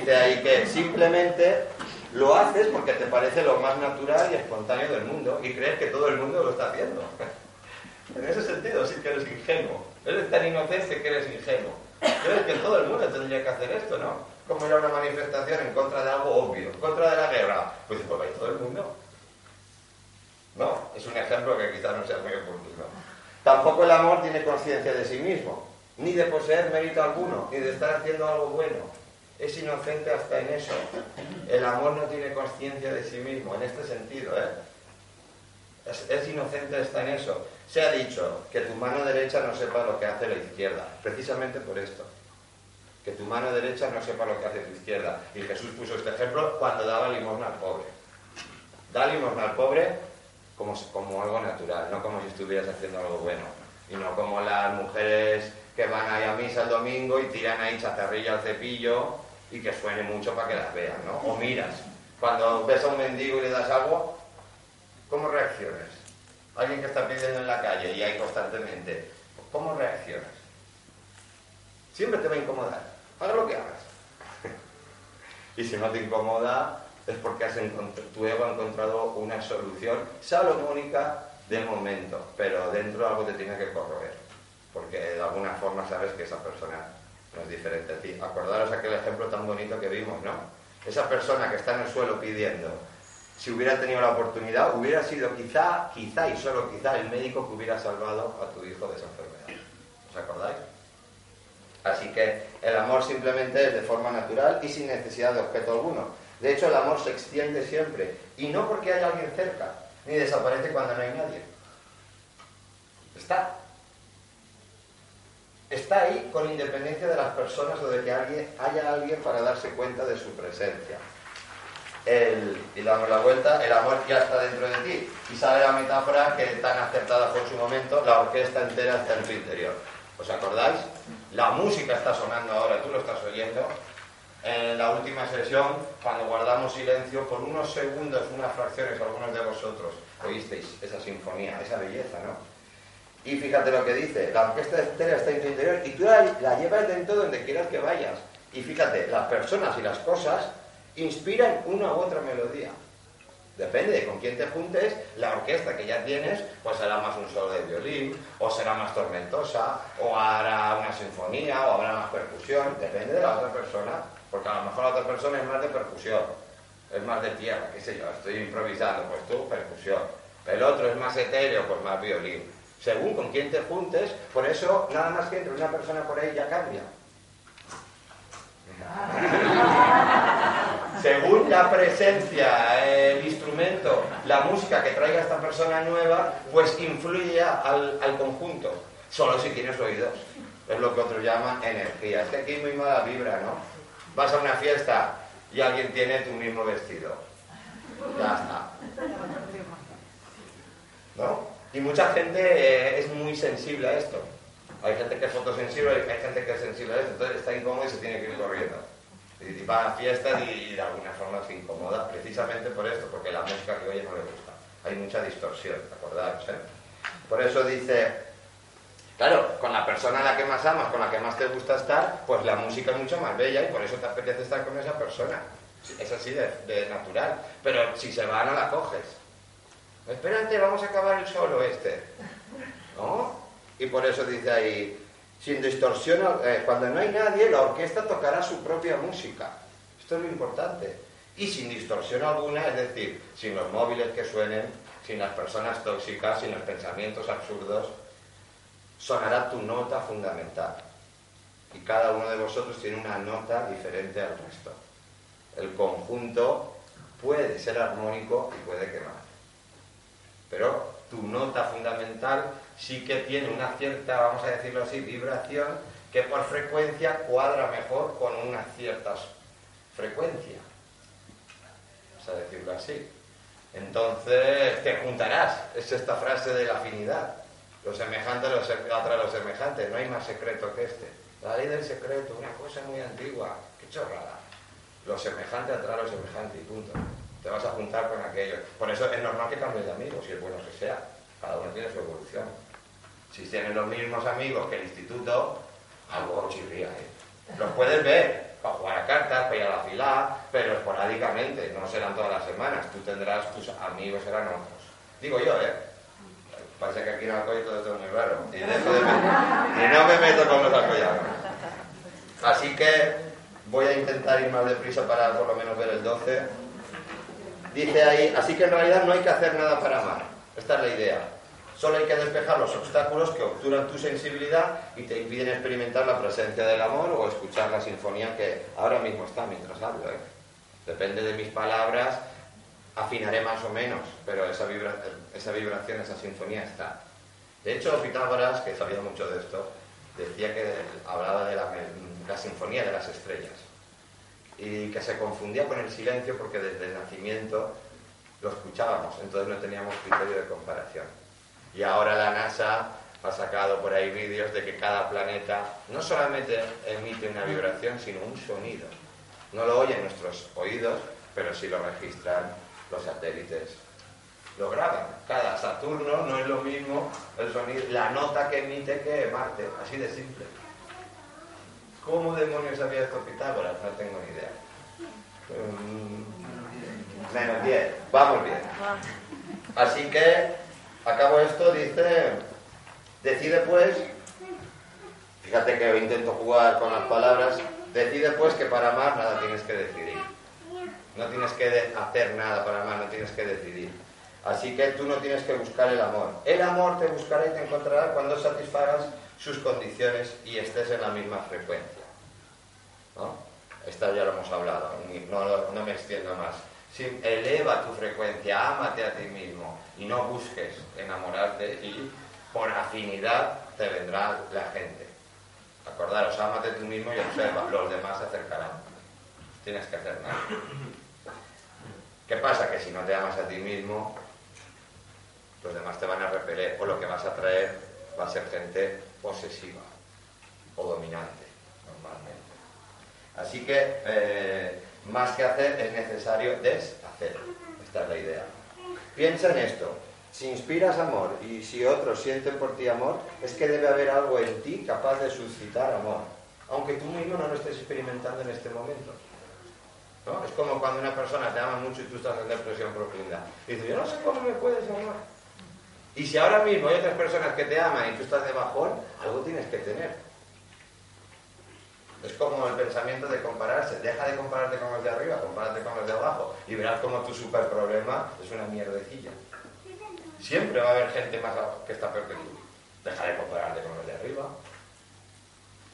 Dice ahí que simplemente lo haces porque te parece lo más natural y espontáneo del mundo y crees que todo el mundo lo está haciendo. En ese sentido, sí que eres ingenuo. Eres tan inocente que eres ingenuo. Crees que todo el mundo tendría que hacer esto, ¿no? Como era una manifestación en contra de algo obvio, en contra de la guerra. Pues, pues va todo el mundo. No, es un ejemplo que quizás no sea muy oportuno. Tampoco el amor tiene conciencia de sí mismo, ni de poseer mérito alguno, ni de estar haciendo algo bueno. Es inocente hasta en eso. El amor no tiene conciencia de sí mismo, en este sentido, ¿eh? Es, inocente hasta en eso. Se ha dicho que tu mano derecha no sepa lo que hace la izquierda, precisamente por esto. Que tu mano derecha no sepa lo que hace tu izquierda. Y Jesús puso este ejemplo cuando daba limosna al pobre. Da limosna al pobre como, como algo natural, no como si estuvieras haciendo algo bueno. Y no como las mujeres que van ahí a misa el domingo y tiran ahí chazarrilla al cepillo y que suene mucho para que las vean, ¿no? O miras, cuando ves a un mendigo y le das agua, ¿cómo reaccionas? Alguien que está pidiendo en la calle y hay constantemente, ¿cómo reaccionas? Siempre te va a incomodar, haga lo que hagas. y si no te incomoda, es porque has tu ego ha encontrado una solución salomónica de momento, pero dentro algo te tiene que corroer, porque de alguna forma sabes que esa persona no es diferente. Acordaros aquel ejemplo tan bonito que vimos, ¿no? Esa persona que está en el suelo pidiendo, si hubiera tenido la oportunidad, hubiera sido quizá, quizá y solo quizá el médico que hubiera salvado a tu hijo de esa enfermedad. ¿Os acordáis? Así que el amor simplemente es de forma natural y sin necesidad de objeto alguno. De hecho, el amor se extiende siempre. Y no porque haya alguien cerca, ni desaparece cuando no hay nadie. Está. Está ahí con independencia de las personas o de que alguien, haya alguien para darse cuenta de su presencia. y damos la vuelta, el amor ya está dentro de ti. Y sale la metáfora que tan acertada fue en su momento, la orquesta entera está en tu interior. ¿Os acordáis? La música está sonando ahora, tú lo estás oyendo, en la última sesión, cuando guardamos silencio, por unos segundos, unas fracciones, algunos de vosotros oísteis esa sinfonía, esa belleza, ¿no? Y fíjate lo que dice, la orquesta entera está en tu interior y tú la, llevas dentro donde quieras que vayas. Y fíjate, las personas y las cosas inspiran una u otra melodía. Depende de con quién te juntes, la orquesta que ya tienes, pues será más un solo de violín, o será más tormentosa, o hará una sinfonía, o habrá más percusión, depende de la otra persona. Porque a lo mejor la otra persona es más de percusión, es más de tierra, qué sé yo, estoy improvisando, pues tú percusión. El otro es más etéreo, pues más violín. Según con quién te juntes, por eso nada más que entre una persona por ahí ya cambia. según la presencia, el instrumento, la música que traiga esta persona nueva, pues influye al, al conjunto. Solo si tienes oídos. Es lo que otros llaman energía. Es que aquí muy mala vibra, ¿no? Vas a una fiesta y alguien tiene tu mismo vestido. Ya está. ¿No? Y mucha gente eh, es muy sensible a esto. Hay gente que es fotosensible, hay gente que es sensible a esto. Entonces está incómodo y se tiene que ir corriendo. Y va a fiestas y, de alguna forma se incomoda, precisamente por esto, porque la música que oye no le gusta. Hay mucha distorsión, acordaros, ¿eh? Por eso dice, claro, con la persona a la que más amas, con la que más te gusta estar, pues la música es mucho más bella y por eso te apetece estar con esa persona. Es así de, natural. Pero si se va, no la coges. Espérate, vamos a acabar el solo este. ¿No? Y por eso dice ahí, sin distorsión, eh, cuando no hay nadie, la orquesta tocará su propia música. Esto es lo importante. Y sin distorsión alguna, es decir, sin los móviles que suenen, sin las personas tóxicas, sin los pensamientos absurdos, sonará tu nota fundamental. Y cada uno de vosotros tiene una nota diferente al resto. El conjunto puede ser armónico y puede quemar. Pero tu nota fundamental sí que tiene una cierta, vamos a decirlo así, vibración que por frecuencia cuadra mejor con una cierta frecuencia. Vamos a decirlo así. Entonces te juntarás. Es esta frase de la afinidad. Lo semejante atrae lo semejante. No hay más secreto que este. La ley del secreto, una cosa muy antigua. Qué chorrada. Lo semejante atrae lo semejante y punto. Te vas a juntar con aquello. Por eso es normal que cambies de amigos, si es bueno que sea. Cada uno tiene su evolución. Si tienen los mismos amigos que el instituto, algo chirría, ¿eh? Los puedes ver para jugar a cartas, para ir a la fila, pero esporádicamente, no serán todas las semanas. Tú tendrás, tus amigos serán otros. Digo yo, ¿eh? Parece que aquí en Alcoy todo esto es muy raro. Y, y no me meto con los alcoyanos. Así que voy a intentar ir más deprisa para por lo menos ver el 12. Dice ahí, así que en realidad no hay que hacer nada para amar. Esta es la idea. Solo hay que despejar los obstáculos que obturan tu sensibilidad y te impiden experimentar la presencia del amor o escuchar la sinfonía que ahora mismo está mientras hablo. ¿eh? Depende de mis palabras, afinaré más o menos, pero esa, vibración, esa sinfonía está. De hecho, Pitágoras, que sabía mucho de esto, decía que hablaba de la sinfonía de las estrellas y que se confundía con el silencio porque desde el nacimiento lo escuchábamos, entonces no teníamos criterio de comparación. Y ahora la NASA ha sacado por ahí vídeos de que cada planeta no solamente emite una vibración, sino un sonido. No lo oyen nuestros oídos, pero sí lo registran los satélites. Lo graban. Cada Saturno no es lo mismo el sonido, la nota que emite que Marte, así de simple. ¿Cómo demonios había esto Pitágoras? No tengo ni idea. Mm, menos 10. Vamos bien. Así que acabo esto, dice, decide pues, fíjate que intento jugar con las palabras, decide pues que para amar nada tienes que decidir. No tienes que hacer nada para amar, no tienes que decidir. Así que tú no tienes que buscar el amor. El amor te buscará y te encontrará cuando satisfagas sus condiciones y estés en la misma frecuencia. ¿No? Esta ya lo hemos hablado, no, me extiendo más. Eleva tu frecuencia, ámate a ti mismo y no busques enamorarte y por afinidad te vendrá la gente. Acordaros, ámate tú mismo y observa, los demás se acercarán. Tienes que hacer nada. ¿Qué pasa? Que si no te amas a ti mismo, los demás te van a repeler o lo que vas a traer va a ser gente posesiva o dominante, normalmente. Así que, eh, más que hacer, es necesario deshacer. Esta es la idea. Piensa en esto. Si inspiras amor y si otros sienten por ti amor, es que debe haber algo en ti capaz de suscitar amor, aunque tú mismo no lo estés experimentando en este momento. ¿No? Es como cuando una persona te ama mucho y tú estás en depresión profunda. Y dices, yo no sé cómo me puedes amar. Y si ahora mismo hay otras personas que te aman y tú estás de bajón, algo tienes que tener. Es como el pensamiento de compararse. Deja de compararte con los de arriba, compárate con los de abajo. Y verás como tu super problema es una mierdecilla. Siempre va a haber gente más que está peor que tú. Deja de compararte con los de arriba.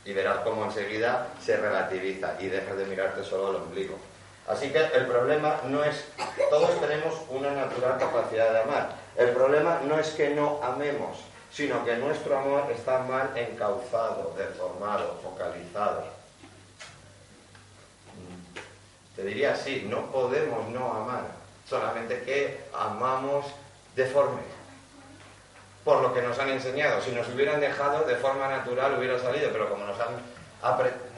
Y verás cómo enseguida se relativiza y dejas de mirarte solo al ombligo. Así que el problema no es, todos tenemos una natural capacidad de amar. El problema no es que no amemos, sino que nuestro amor está mal encauzado, deformado, focalizado. Te diría así, no podemos no amar, solamente que amamos deforme, por lo que nos han enseñado. Si nos hubieran dejado de forma natural hubiera salido, pero como nos han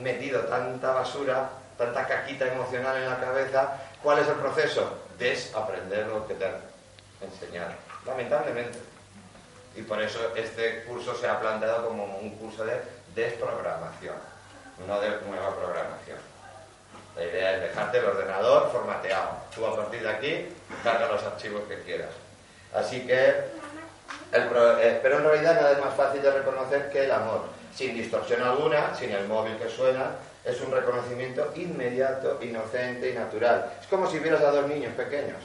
metido tanta basura, tanta caquita emocional en la cabeza, ¿cuál es el proceso? Desaprender lo que te han enseñado, lamentablemente. Y por eso este curso se ha planteado como un curso de desprogramación, no de nueva programación. La idea es dejarte el ordenador formateado. Tú a partir de aquí carga los archivos que quieras. Así que, eh, pero en realidad nada es más fácil de reconocer que el amor. Sin distorsión alguna, sin el móvil que suena, es un reconocimiento inmediato, inocente y natural. Es como si vieras a dos niños pequeños.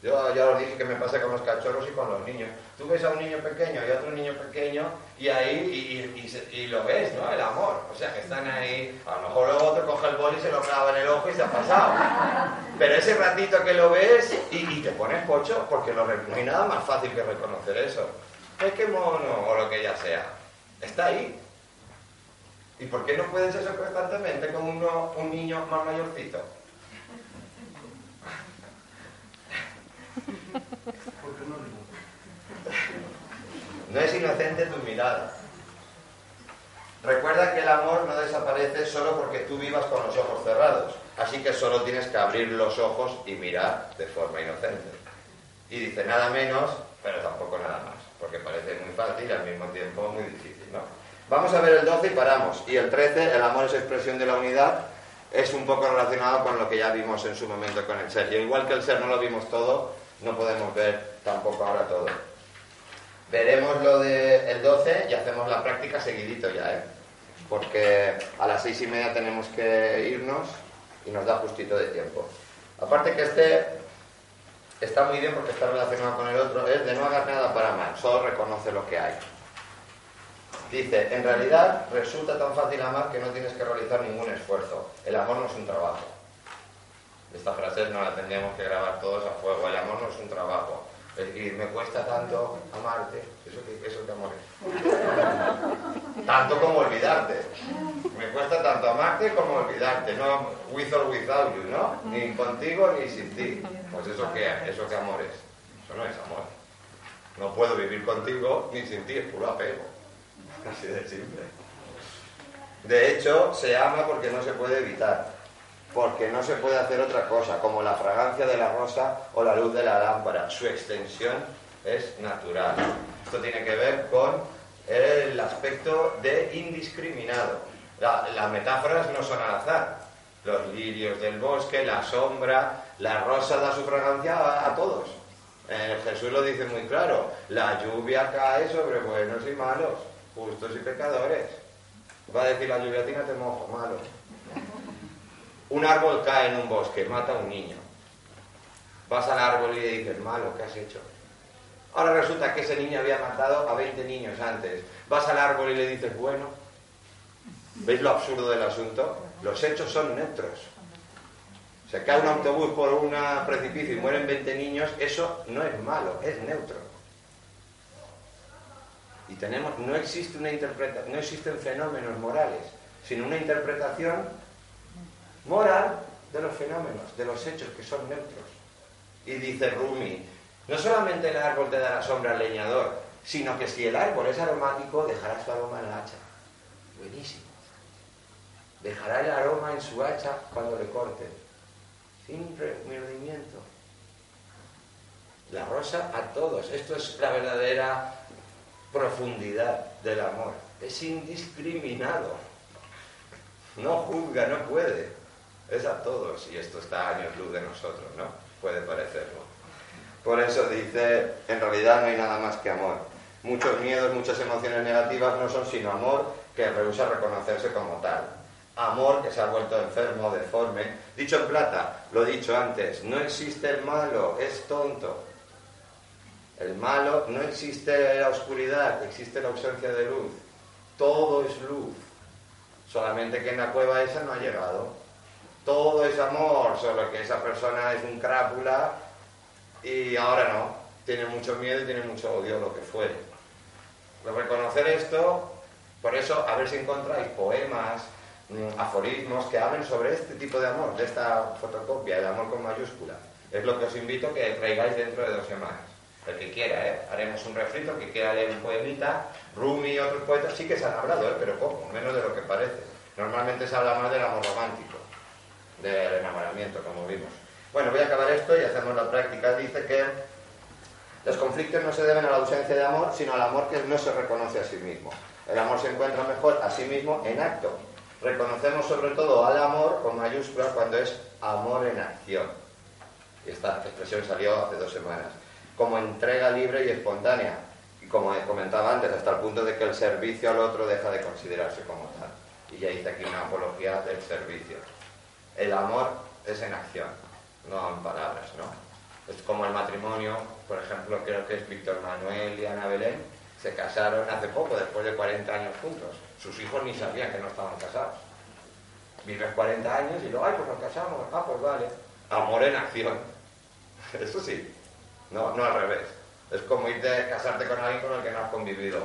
Yo ya os dije que me pasa con los cachorros y con los niños. Tú ves a un niño pequeño y a otro niño pequeño y ahí y, lo ves, ¿no? El amor. O sea, que están ahí. A lo mejor luego otro coge el boli y se lo clava en el ojo y se ha pasado. Pero ese ratito que lo ves y, te pones pocho, porque no hay nada más fácil que reconocer eso. Es que mono o lo que ya sea. Está ahí. ¿Y por qué no puedes eso constantemente con uno, un niño más mayorcito? No es inocente tu mirada. Recuerda que el amor no desaparece solo porque tú vivas con los ojos cerrados. Así que solo tienes que abrir los ojos y mirar de forma inocente. Y dice nada menos, pero tampoco nada más. Porque parece muy fácil y al mismo tiempo muy difícil, ¿no? Vamos a ver el 12 y paramos. Y el 13, el amor es expresión de la unidad, es un poco relacionado con lo que ya vimos en su momento con el ser. Y igual que el ser no lo vimos todo, no podemos ver tampoco ahora todo. Veremos lo del 12 y hacemos la práctica seguidito ya, ¿eh? Porque a las seis y media tenemos que irnos y nos da justito de tiempo. Aparte que este está muy bien porque está relacionado con el otro, es de no hagas nada para mal, solo reconoce lo que hay. Dice, en realidad resulta tan fácil amar que no tienes que realizar ningún esfuerzo. El amor no es un trabajo. Esta frase no la tendríamos que grabar todos a fuego. El amor no es un trabajo. Y me cuesta tanto amarte. Eso que eso te amor tanto como olvidarte. Me cuesta tanto amarte como olvidarte. No with or without you, ¿no? Ni contigo ni sin ti. Pues eso que eso que amor es. Eso no es amor. No puedo vivir contigo ni sin ti, es puro apego. Así de simple. De hecho, se ama porque no se puede evitar, porque no se puede hacer otra cosa, como la fragancia de la rosa o la luz de la lámpara. Su extensión es natural. Esto tiene que ver con el aspecto de indiscriminado. las metáforas no son al azar. Los lirios del bosque, la sombra, la rosa da su fragancia a, todos. Eh, Jesús lo dice muy claro. La lluvia cae sobre buenos y malos justos y pecadores. Va a decir la lluvia, te mojo, malo. Un árbol cae en un bosque, mata a un niño. Vas al árbol y le dices, malo, ¿qué has hecho? Ahora resulta que ese niño había matado a 20 niños antes. Vas al árbol y le dices, bueno, ¿veis lo absurdo del asunto? Los hechos son neutros. Se cae un autobús por un precipicio y mueren 20 niños, eso no es malo, es neutro. Y tenemos, no existe una interpretación, no existen fenómenos morales, sino una interpretación moral de los fenómenos, de los hechos que son neutros. Y dice Rumi, no solamente el árbol te da la sombra al leñador, sino que si el árbol es aromático, dejará su aroma en la hacha. Buenísimo. Dejará el aroma en su hacha cuando le corten. Sin remordimiento. La rosa a todos. Esto es la verdadera profundidad del amor. Es indiscriminado. No juzga, no puede. Es a todos. Y esto está años luz de nosotros, ¿no? Puede parecerlo. Por eso dice, en realidad no hay nada más que amor. Muchos miedos, muchas emociones negativas no son sino amor que rehúsa reconocerse como tal. Amor que se ha vuelto enfermo, deforme. Dicho en plata, lo he dicho antes, no existe el malo, es tonto. El malo, no existe la oscuridad, existe la ausencia de luz. Todo es luz. Solamente que en la cueva esa no ha llegado. Todo es amor, solo que esa persona es un crápula y ahora no, tiene mucho miedo y tiene mucho odio, lo que fuere. reconocer esto, por eso a ver si encontráis poemas, mm, aforismos que hablen sobre este tipo de amor, de esta fotocopia, el amor con mayúscula. Es lo que os invito que traigáis dentro de dos semanas. El que quiera, ¿eh? Haremos un refrito, que quiera leer un poemita. Rumi y otros poetas sí que se han hablado, ¿eh? Pero poco, menos de lo que parece. Normalmente se habla más del amor romántico, del enamoramiento, como vimos. Bueno, voy a acabar esto y hacemos la práctica. Dice que los conflictos no se deben a la ausencia de amor, sino al amor que no se reconoce a sí mismo. El amor se encuentra mejor a sí mismo en acto. Reconocemos sobre todo al amor con mayúsculas cuando es amor en acción. Y esta expresión salió hace dos semanas como entrega libre y espontánea. Y como comentaba antes, hasta el punto de que el servicio al otro deja de considerarse como tal. Y ya hice aquí una apología del servicio. El amor es en acción, no en palabras, ¿no? Es como el matrimonio, por ejemplo, creo que es Víctor Manuel y Ana Belén, se casaron hace poco, después de 40 años juntos. Sus hijos ni sabían que no estaban casados. Vives 40 años y luego, ay, pues nos casamos, ah, pues vale. Amor en acción. Eso sí, no, no al revés. Es como irte a casarte con alguien con el que no has convivido.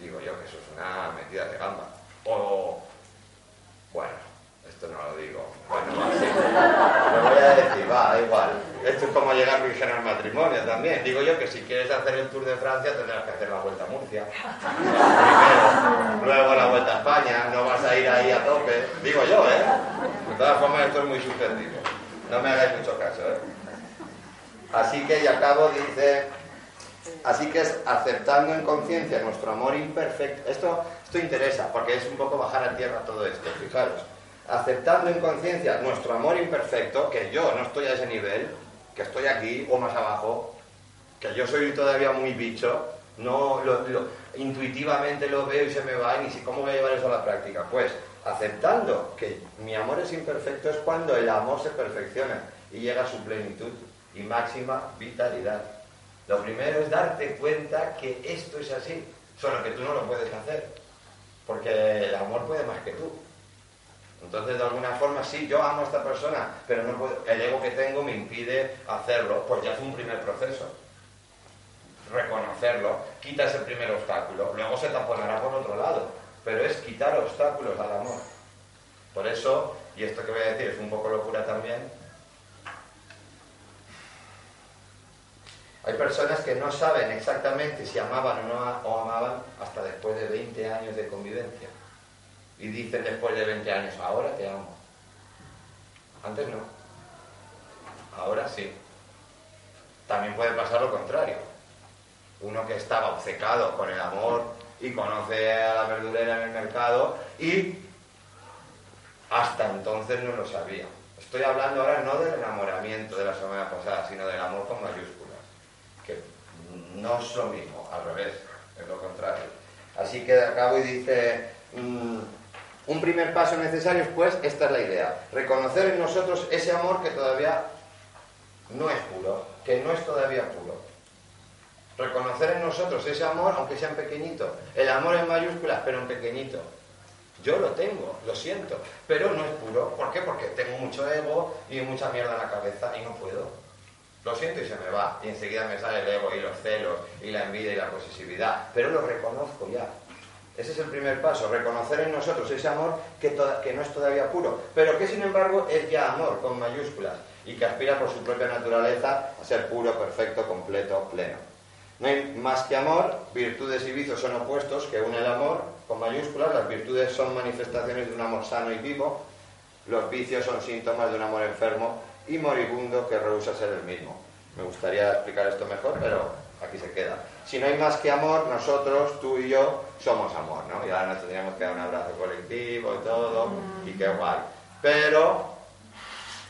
Digo yo que eso es una metida de gamba. O, bueno, esto no lo digo. Bueno, Lo voy a decir, va, da igual. Esto es como llegar virgen al matrimonio también. Digo yo que si quieres hacer el Tour de Francia tendrás que hacer la Vuelta a Murcia. Primero, luego la Vuelta a España. No vas a ir ahí a tope. Digo yo, ¿eh? De todas formas, esto es muy subjetivo. No me hagáis mucho caso, ¿eh? Así que, y acabo, dice, así que es aceptando en conciencia nuestro amor imperfecto. Esto, esto interesa, porque es un poco bajar a tierra todo esto, fijaros. Aceptando en conciencia nuestro amor imperfecto, que yo no estoy a ese nivel, que estoy aquí o más abajo, que yo soy todavía muy bicho, no intuitivamente lo veo y se me va, y si cómo voy a llevar eso a la práctica. Pues aceptando que mi amor es imperfecto es cuando el amor se perfecciona y llega a su plenitud y máxima vitalidad. Lo primero es darte cuenta que esto es así, solo que tú no lo puedes hacer, porque el amor puede más que tú. Entonces, de alguna forma, sí, yo amo a esta persona, pero el ego que tengo me impide hacerlo, pues ya es un primer proceso. Reconocerlo, quita ese primer obstáculo, luego se taponará por otro lado, pero es quitar obstáculos al amor. Por eso, y esto que voy a decir es un poco locura también, Hay personas que no saben exactamente si amaban o no o amaban hasta después de 20 años de convivencia. Y dicen después de 20 años, ahora te amo. Antes no. Ahora sí. También puede pasar lo contrario. Uno que estaba obcecado con el amor y conoce a la verdurera en el mercado y hasta entonces no lo sabía. Estoy hablando ahora no del enamoramiento de la semana pasada, sino del amor con mayúsculas no es lo mismo, al revés, es lo contrario. Así que acabo y dice, mm, un primer paso necesario, pues, esta es la idea, reconocer en nosotros ese amor que todavía no es puro, que no es todavía puro. Reconocer en nosotros ese amor, aunque sea en pequeñito. El amor en mayúsculas, pero en pequeñito. Yo lo tengo, lo siento, pero no es puro. ¿Por qué? Porque tengo mucho ego y mucha mierda en la cabeza y no puedo. Lo siento y se me va. Y enseguida me sale el ego y los celos y la envidia y la posesividad. Pero lo reconozco ya. Ese es el primer paso, reconocer en nosotros ese amor que, no es todavía puro, pero que sin embargo es ya amor con mayúsculas y que aspira por su propia naturaleza a ser puro, perfecto, completo, pleno. No hay más que amor, virtudes y vicios son opuestos que une el amor con mayúsculas, las virtudes son manifestaciones de un amor sano y vivo, los vicios son síntomas de un amor enfermo y moribundo que rehúsa ser el mismo. Me gustaría explicar esto mejor, pero aquí se queda. Si no hay más que amor, nosotros, tú y yo, somos amor, ¿no? Y ahora nos tendríamos que dar un abrazo colectivo y todo, y qué guay. Pero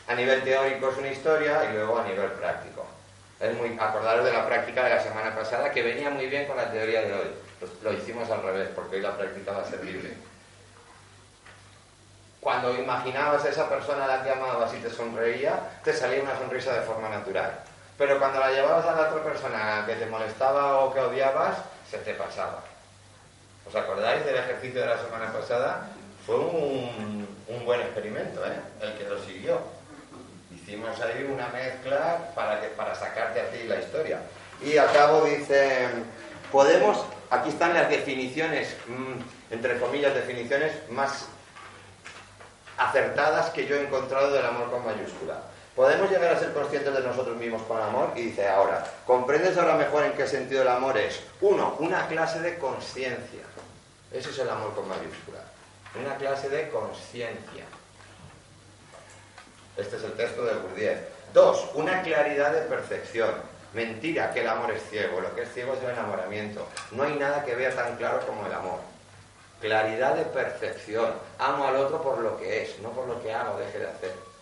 a nivel teórico es una historia y luego a nivel práctico. Es muy acordaros de la práctica de la semana pasada que venía muy bien con la teoría de hoy. Lo, hicimos al revés, porque hoy la práctica va a ser libre cuando imaginabas a esa persona a la que amabas y te sonreía, te salía una sonrisa de forma natural. Pero cuando la llevabas a la otra persona que te molestaba o que odiabas, se te pasaba. ¿Os acordáis del ejercicio de la semana pasada? fue un, buen experimento, ¿eh? el que lo siguió. Hicimos ahí una mezcla para, que, para sacarte a ti la historia. Y a cabo dice, podemos, aquí están las definiciones, mm, entre comillas, definiciones más acertadas que yo he encontrado del amor con mayúscula. Podemos llegar a ser conscientes de nosotros mismos con amor y dice ahora, ¿comprendes ahora mejor en qué sentido el amor es? Uno, una clase de conciencia. Ese es el amor con mayúscula. Una clase de conciencia. Este es el texto de Bourdieu. Dos, una claridad de percepción. Mentira que el amor es ciego. Lo que es ciego es el enamoramiento. No hay nada que vea tan claro como el amor. Claridad de percepción. Amo al otro por lo que es, no por lo que haga o deje de hacer.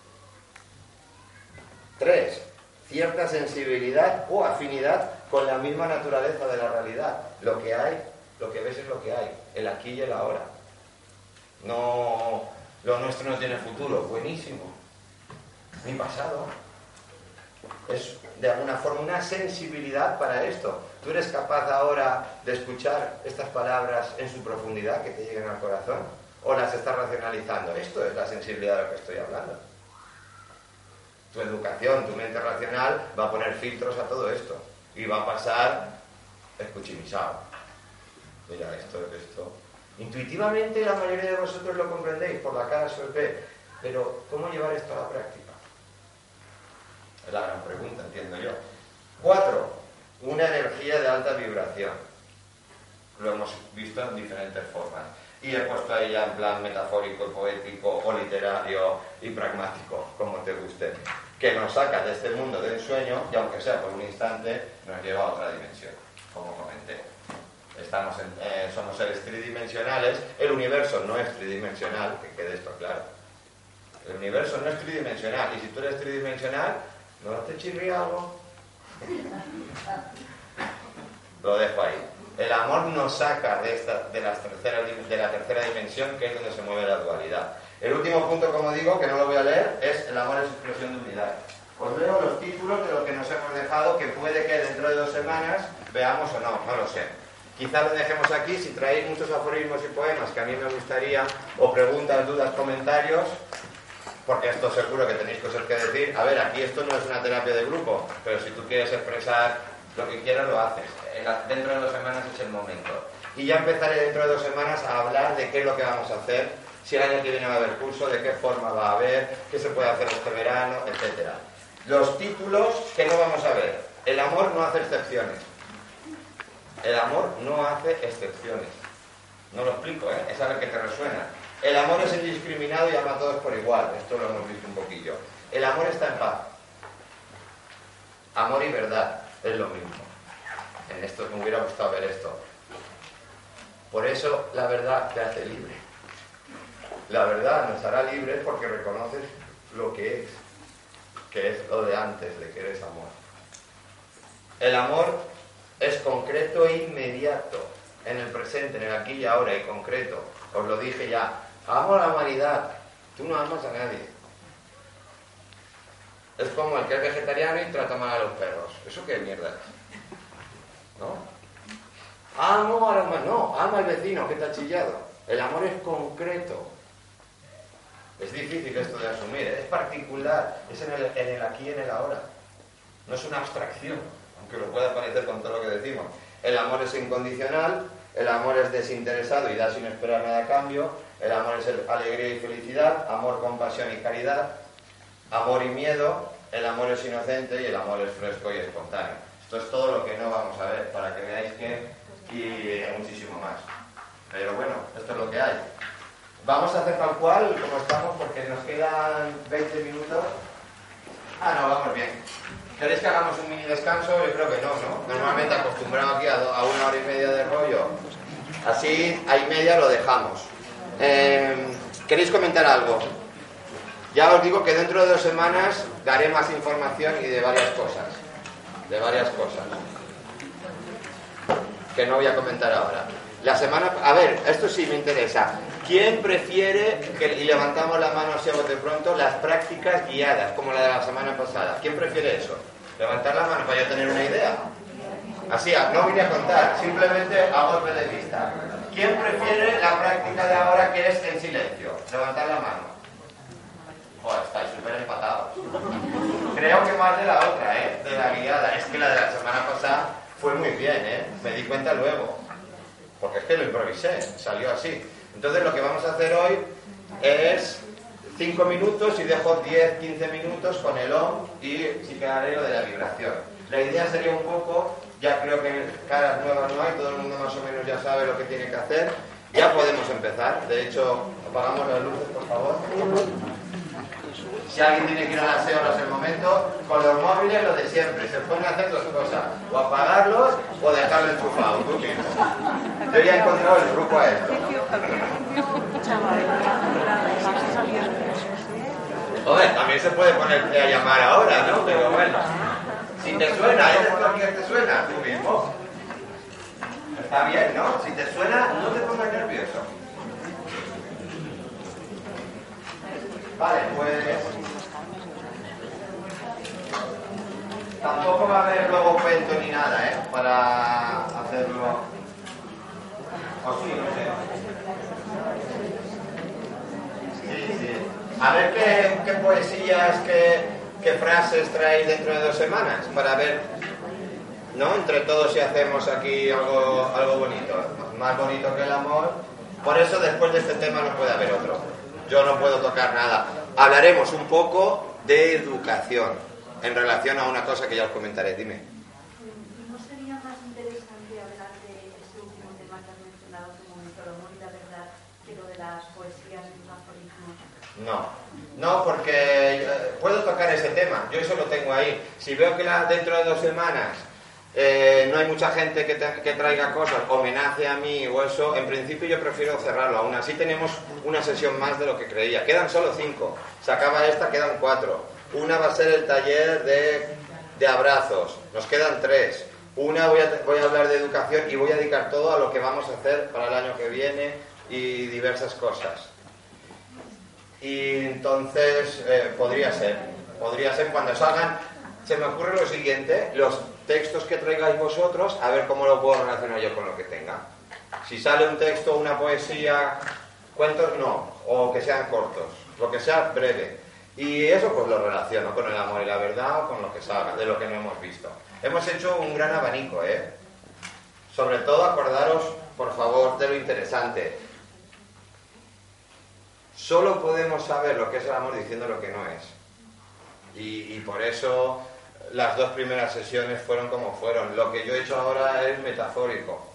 Tres, cierta sensibilidad o afinidad con la misma naturaleza de la realidad. Lo que hay, lo que ves es lo que hay, el aquí y el ahora. No, lo nuestro no tiene futuro, buenísimo, ni pasado. Es de alguna forma una sensibilidad para esto. ¿Tú eres capaz ahora de escuchar estas palabras en su profundidad que te lleguen al corazón? ¿O las estás racionalizando? Esto es la sensibilidad de lo que estoy hablando tu educación, tu mente racional va a poner filtros a todo esto y va a pasar escuchimisado. Mira, esto, esto. Intuitivamente la mayoría de vosotros lo comprendéis por la cara suerte, pero ¿cómo llevar esto a la práctica? Es la gran pregunta, entiendo yo. Cuatro, una energía de alta vibración. Lo hemos visto en diferentes formas y he puesto ahí ya en plan metafórico, poético o literario y pragmático, como te guste, que nos saca de este mundo del sueño y aunque sea por un instante, nos lleva a otra dimensión, como comenté. Estamos eh, somos seres tridimensionales, el universo no es tridimensional, que quede esto claro. El universo no es tridimensional, y si tú eres tridimensional, ¿no te chirría algo? Lo dejo ahí. El amor nos saca de, esta, de, la tercera, de la tercera dimensión, que es donde se mueve la dualidad. El último punto, como digo, que no lo voy a leer, es el amor es expresión de unidad. Os leo los títulos de lo que nos hemos dejado, que puede que dentro de dos semanas veamos o no, no lo sé. Quizá lo dejemos aquí, si traéis muchos aforismos y poemas que a mí me gustaría, o preguntas, dudas, comentarios, porque esto seguro que tenéis cosas que decir. A ver, aquí esto no es una terapia de grupo, pero si tú quieres expresar lo que quieras, lo haces dentro de dos semanas es el momento. Y ya empezaré dentro de dos semanas a hablar de qué es lo que vamos a hacer, si el año que viene va a haber curso, de qué forma va a haber, qué se puede hacer este verano, etc. Los títulos que no vamos a ver. El amor no hace excepciones. El amor no hace excepciones. No lo explico, ¿eh? Es algo que te resuena. El amor es indiscriminado y ama a todos por igual. Esto lo hemos visto un poquillo. El amor está en paz. Amor y verdad es lo mismo en esto me hubiera gustado ver esto. Por eso la verdad te hace libre. La verdad nos hará libres porque reconoces lo que es, que es lo de antes de que eres amor. El amor es concreto e inmediato, en el presente, en el aquí y ahora y concreto. Os lo dije ya. Amo a la humanidad. Tú no amas a nadie. Es como el que es vegetariano y trata mal a los perros. ¿Eso qué mierda? ¿no? Amo a la no, ama al vecino que está chillado. El amor es concreto. Es difícil esto de asumir, ¿eh? es particular, es en el, en el aquí y en el ahora. No es una abstracción, aunque lo pueda parecer con todo lo que decimos. El amor es incondicional, el amor es desinteresado y da sin esperar nada a cambio, el amor es alegría y felicidad, amor, compasión y caridad, amor y miedo, el amor es inocente y el amor es fresco y espontáneo. Esto es todo lo que no vamos a ver, para que veáis que y muchísimo más. Pero bueno, esto es lo que hay. Vamos a hacer tal cual como estamos porque nos quedan 20 minutos. Ah, no, vamos bien. ¿Queréis que hagamos un mini descanso? Yo creo que no, ¿no? Normalmente acostumbrado aquí a, una hora y media de rollo. Así, a y media lo dejamos. Em, ¿Queréis comentar algo? Ya os digo que dentro de dos semanas daré más información y de varias cosas de varias cosas que no voy a comentar ahora. La semana, a ver, esto sí me interesa. ¿Quién prefiere, que, y levantamos la mano así a de pronto, las prácticas guiadas, como la de la semana pasada? ¿Quién prefiere eso? Levantar la mano para yo tener una idea. Así, no vine a contar, simplemente a golpe de vista. ¿Quién prefiere la práctica de ahora que es en silencio? Levantar la mano. Estáis súper empatados. Creo que más de la otra, ¿eh? De la guiada. Es que la de la semana pasada fue muy bien, ¿eh? Me di cuenta luego. Porque es que lo improvisé, salió así. Entonces lo que vamos a hacer hoy es 5 minutos y dejo 10, 15 minutos con el OM y si quedaré lo de la vibración. La idea sería un poco, ya creo que caras nuevas no hay, todo el mundo más o menos ya sabe lo que tiene que hacer. Ya podemos empezar. De hecho, apagamos las luces, por favor. Si alguien tiene que ir a aseo en el momento, con los móviles lo de siempre, se pueden hacer dos cosas, o apagarlos o dejarlo enchufado, tú mismo. Yo ya he encontrado el truco a esto. Joder, también se puede poner a llamar ahora, ¿no? Pero bueno, si te suena, ¿eres tú que te suena? Tú mismo. Está bien, ¿no? Si te suena, no te pongas nervioso. Vale, pues Tampoco va a haber luego cuento ni nada, ¿eh? Para hacerlo. O sí, no sé. Sí, sí. A ver qué, qué poesías, qué, qué frases traéis dentro de dos semanas para ver, ¿no? Entre todos si hacemos aquí algo, algo bonito. Más bonito que el amor. Por eso después de este tema no puede haber otro. Yo no puedo tocar nada. Hablaremos un poco de educación en relación a una cosa que ya os comentaré. Dime.
¿No sería más interesante hablar de este último tema que has mencionado como el amor y la verdad que lo de las poesías y los aforismos?
No, no, porque eh, puedo tocar ese tema, yo eso lo tengo ahí. Si veo que la, dentro de dos semanas eh, no hay mucha gente que, traiga cosas, homenaje a mí o eso, en principio yo prefiero cerrarlo. Aún así tenemos una sesión más de lo que creía. Quedan solo cinco. Se acaba esta, quedan cuatro. Una va a ser el taller de, abrazos. Nos quedan tres. Una voy a, voy a, hablar de educación y voy a dedicar todo a lo que vamos a hacer para el año que viene y diversas cosas. Y entonces eh, podría ser, podría ser cuando salgan. Se me ocurre lo siguiente, los textos que traigáis vosotros, a ver cómo lo puedo relacionar yo con lo que tenga. Si sale un texto, una poesía, cuentos no, o que sean cortos, lo que sea breve. Y eso pues lo relaciono con el amor y la verdad o con lo que salga, de lo que no hemos visto. Hemos hecho un gran abanico, ¿eh? Sobre todo acordaros, por favor, de lo interesante. Solo podemos saber lo que es el amor diciendo lo que no es. Y, y por eso las dos primeras sesiones fueron como fueron. Lo que yo he hecho ahora es metafórico.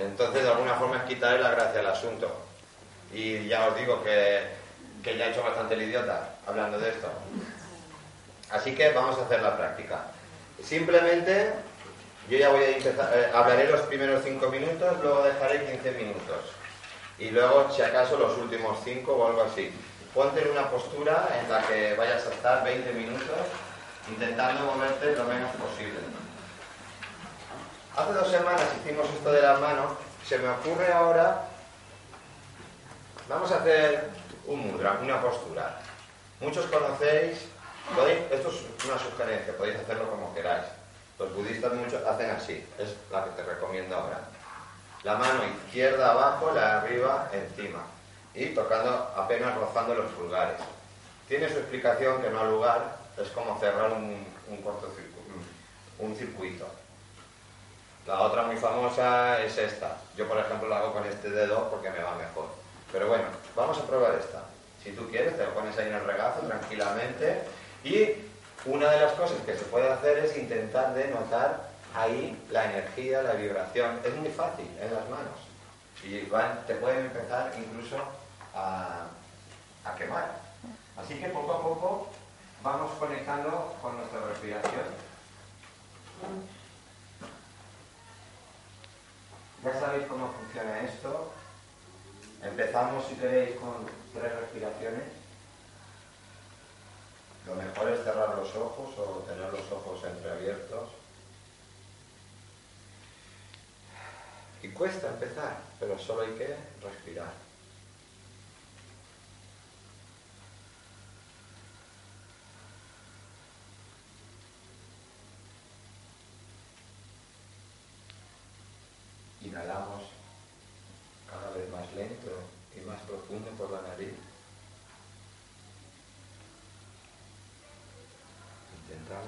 Entonces, de alguna forma es quitarle la gracia al asunto. Y ya os digo que que ya he hecho bastante el idiota hablando de esto. Así que vamos a hacer la práctica. Simplemente, yo ya voy a empezar, eh, hablaré los primeros 5 minutos, luego dejaré 15 minutos. Y luego, si acaso, los últimos 5 o algo así. Ponte en una postura en la que vayas a estar 20 minutos intentando moverte lo menos posible. Hace dos semanas hicimos esto de las manos. Se me ocurre ahora, vamos a hacer un mudra, una postura. Muchos conocéis, esto es una sugerencia, podéis hacerlo como queráis. Los budistas muchos hacen así, es la que te recomiendo ahora. La mano izquierda abajo, la arriba encima. Y tocando apenas rozando los pulgares. Tiene su explicación que no ha lugar, es como cerrar un, un cortocircuito, un circuito. La otra muy famosa es esta. Yo, por ejemplo, la hago con este dedo porque me va mejor. Pero bueno, vamos a probar esta. Si tú quieres, te lo pones ahí en el regazo tranquilamente. Y una de las cosas que se puede hacer es intentar de notar ahí la energía, la vibración. Es muy fácil en las manos. Y te pueden empezar incluso a, a quemar. Así que poco a poco vamos conectando con nuestra respiración. Ya sabéis cómo funciona esto. Empezamos, si queréis, con tres respiraciones. Lo mejor es cerrar los ojos o tener los ojos entreabiertos. Y cuesta empezar, pero solo hay que respirar.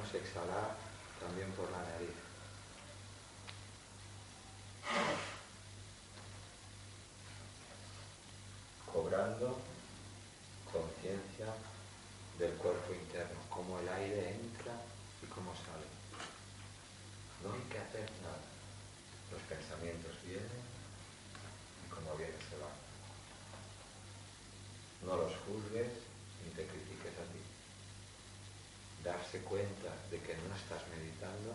Menos exhalar también por la nariz. Cobrando conciencia del cuerpo interno, cómo el aire entra y cómo sale. No hay que hacer nada. Los pensamientos vienen y como vienen se van. No los juzgues ni te critiques a ti. Darse cuenta de que no estás meditando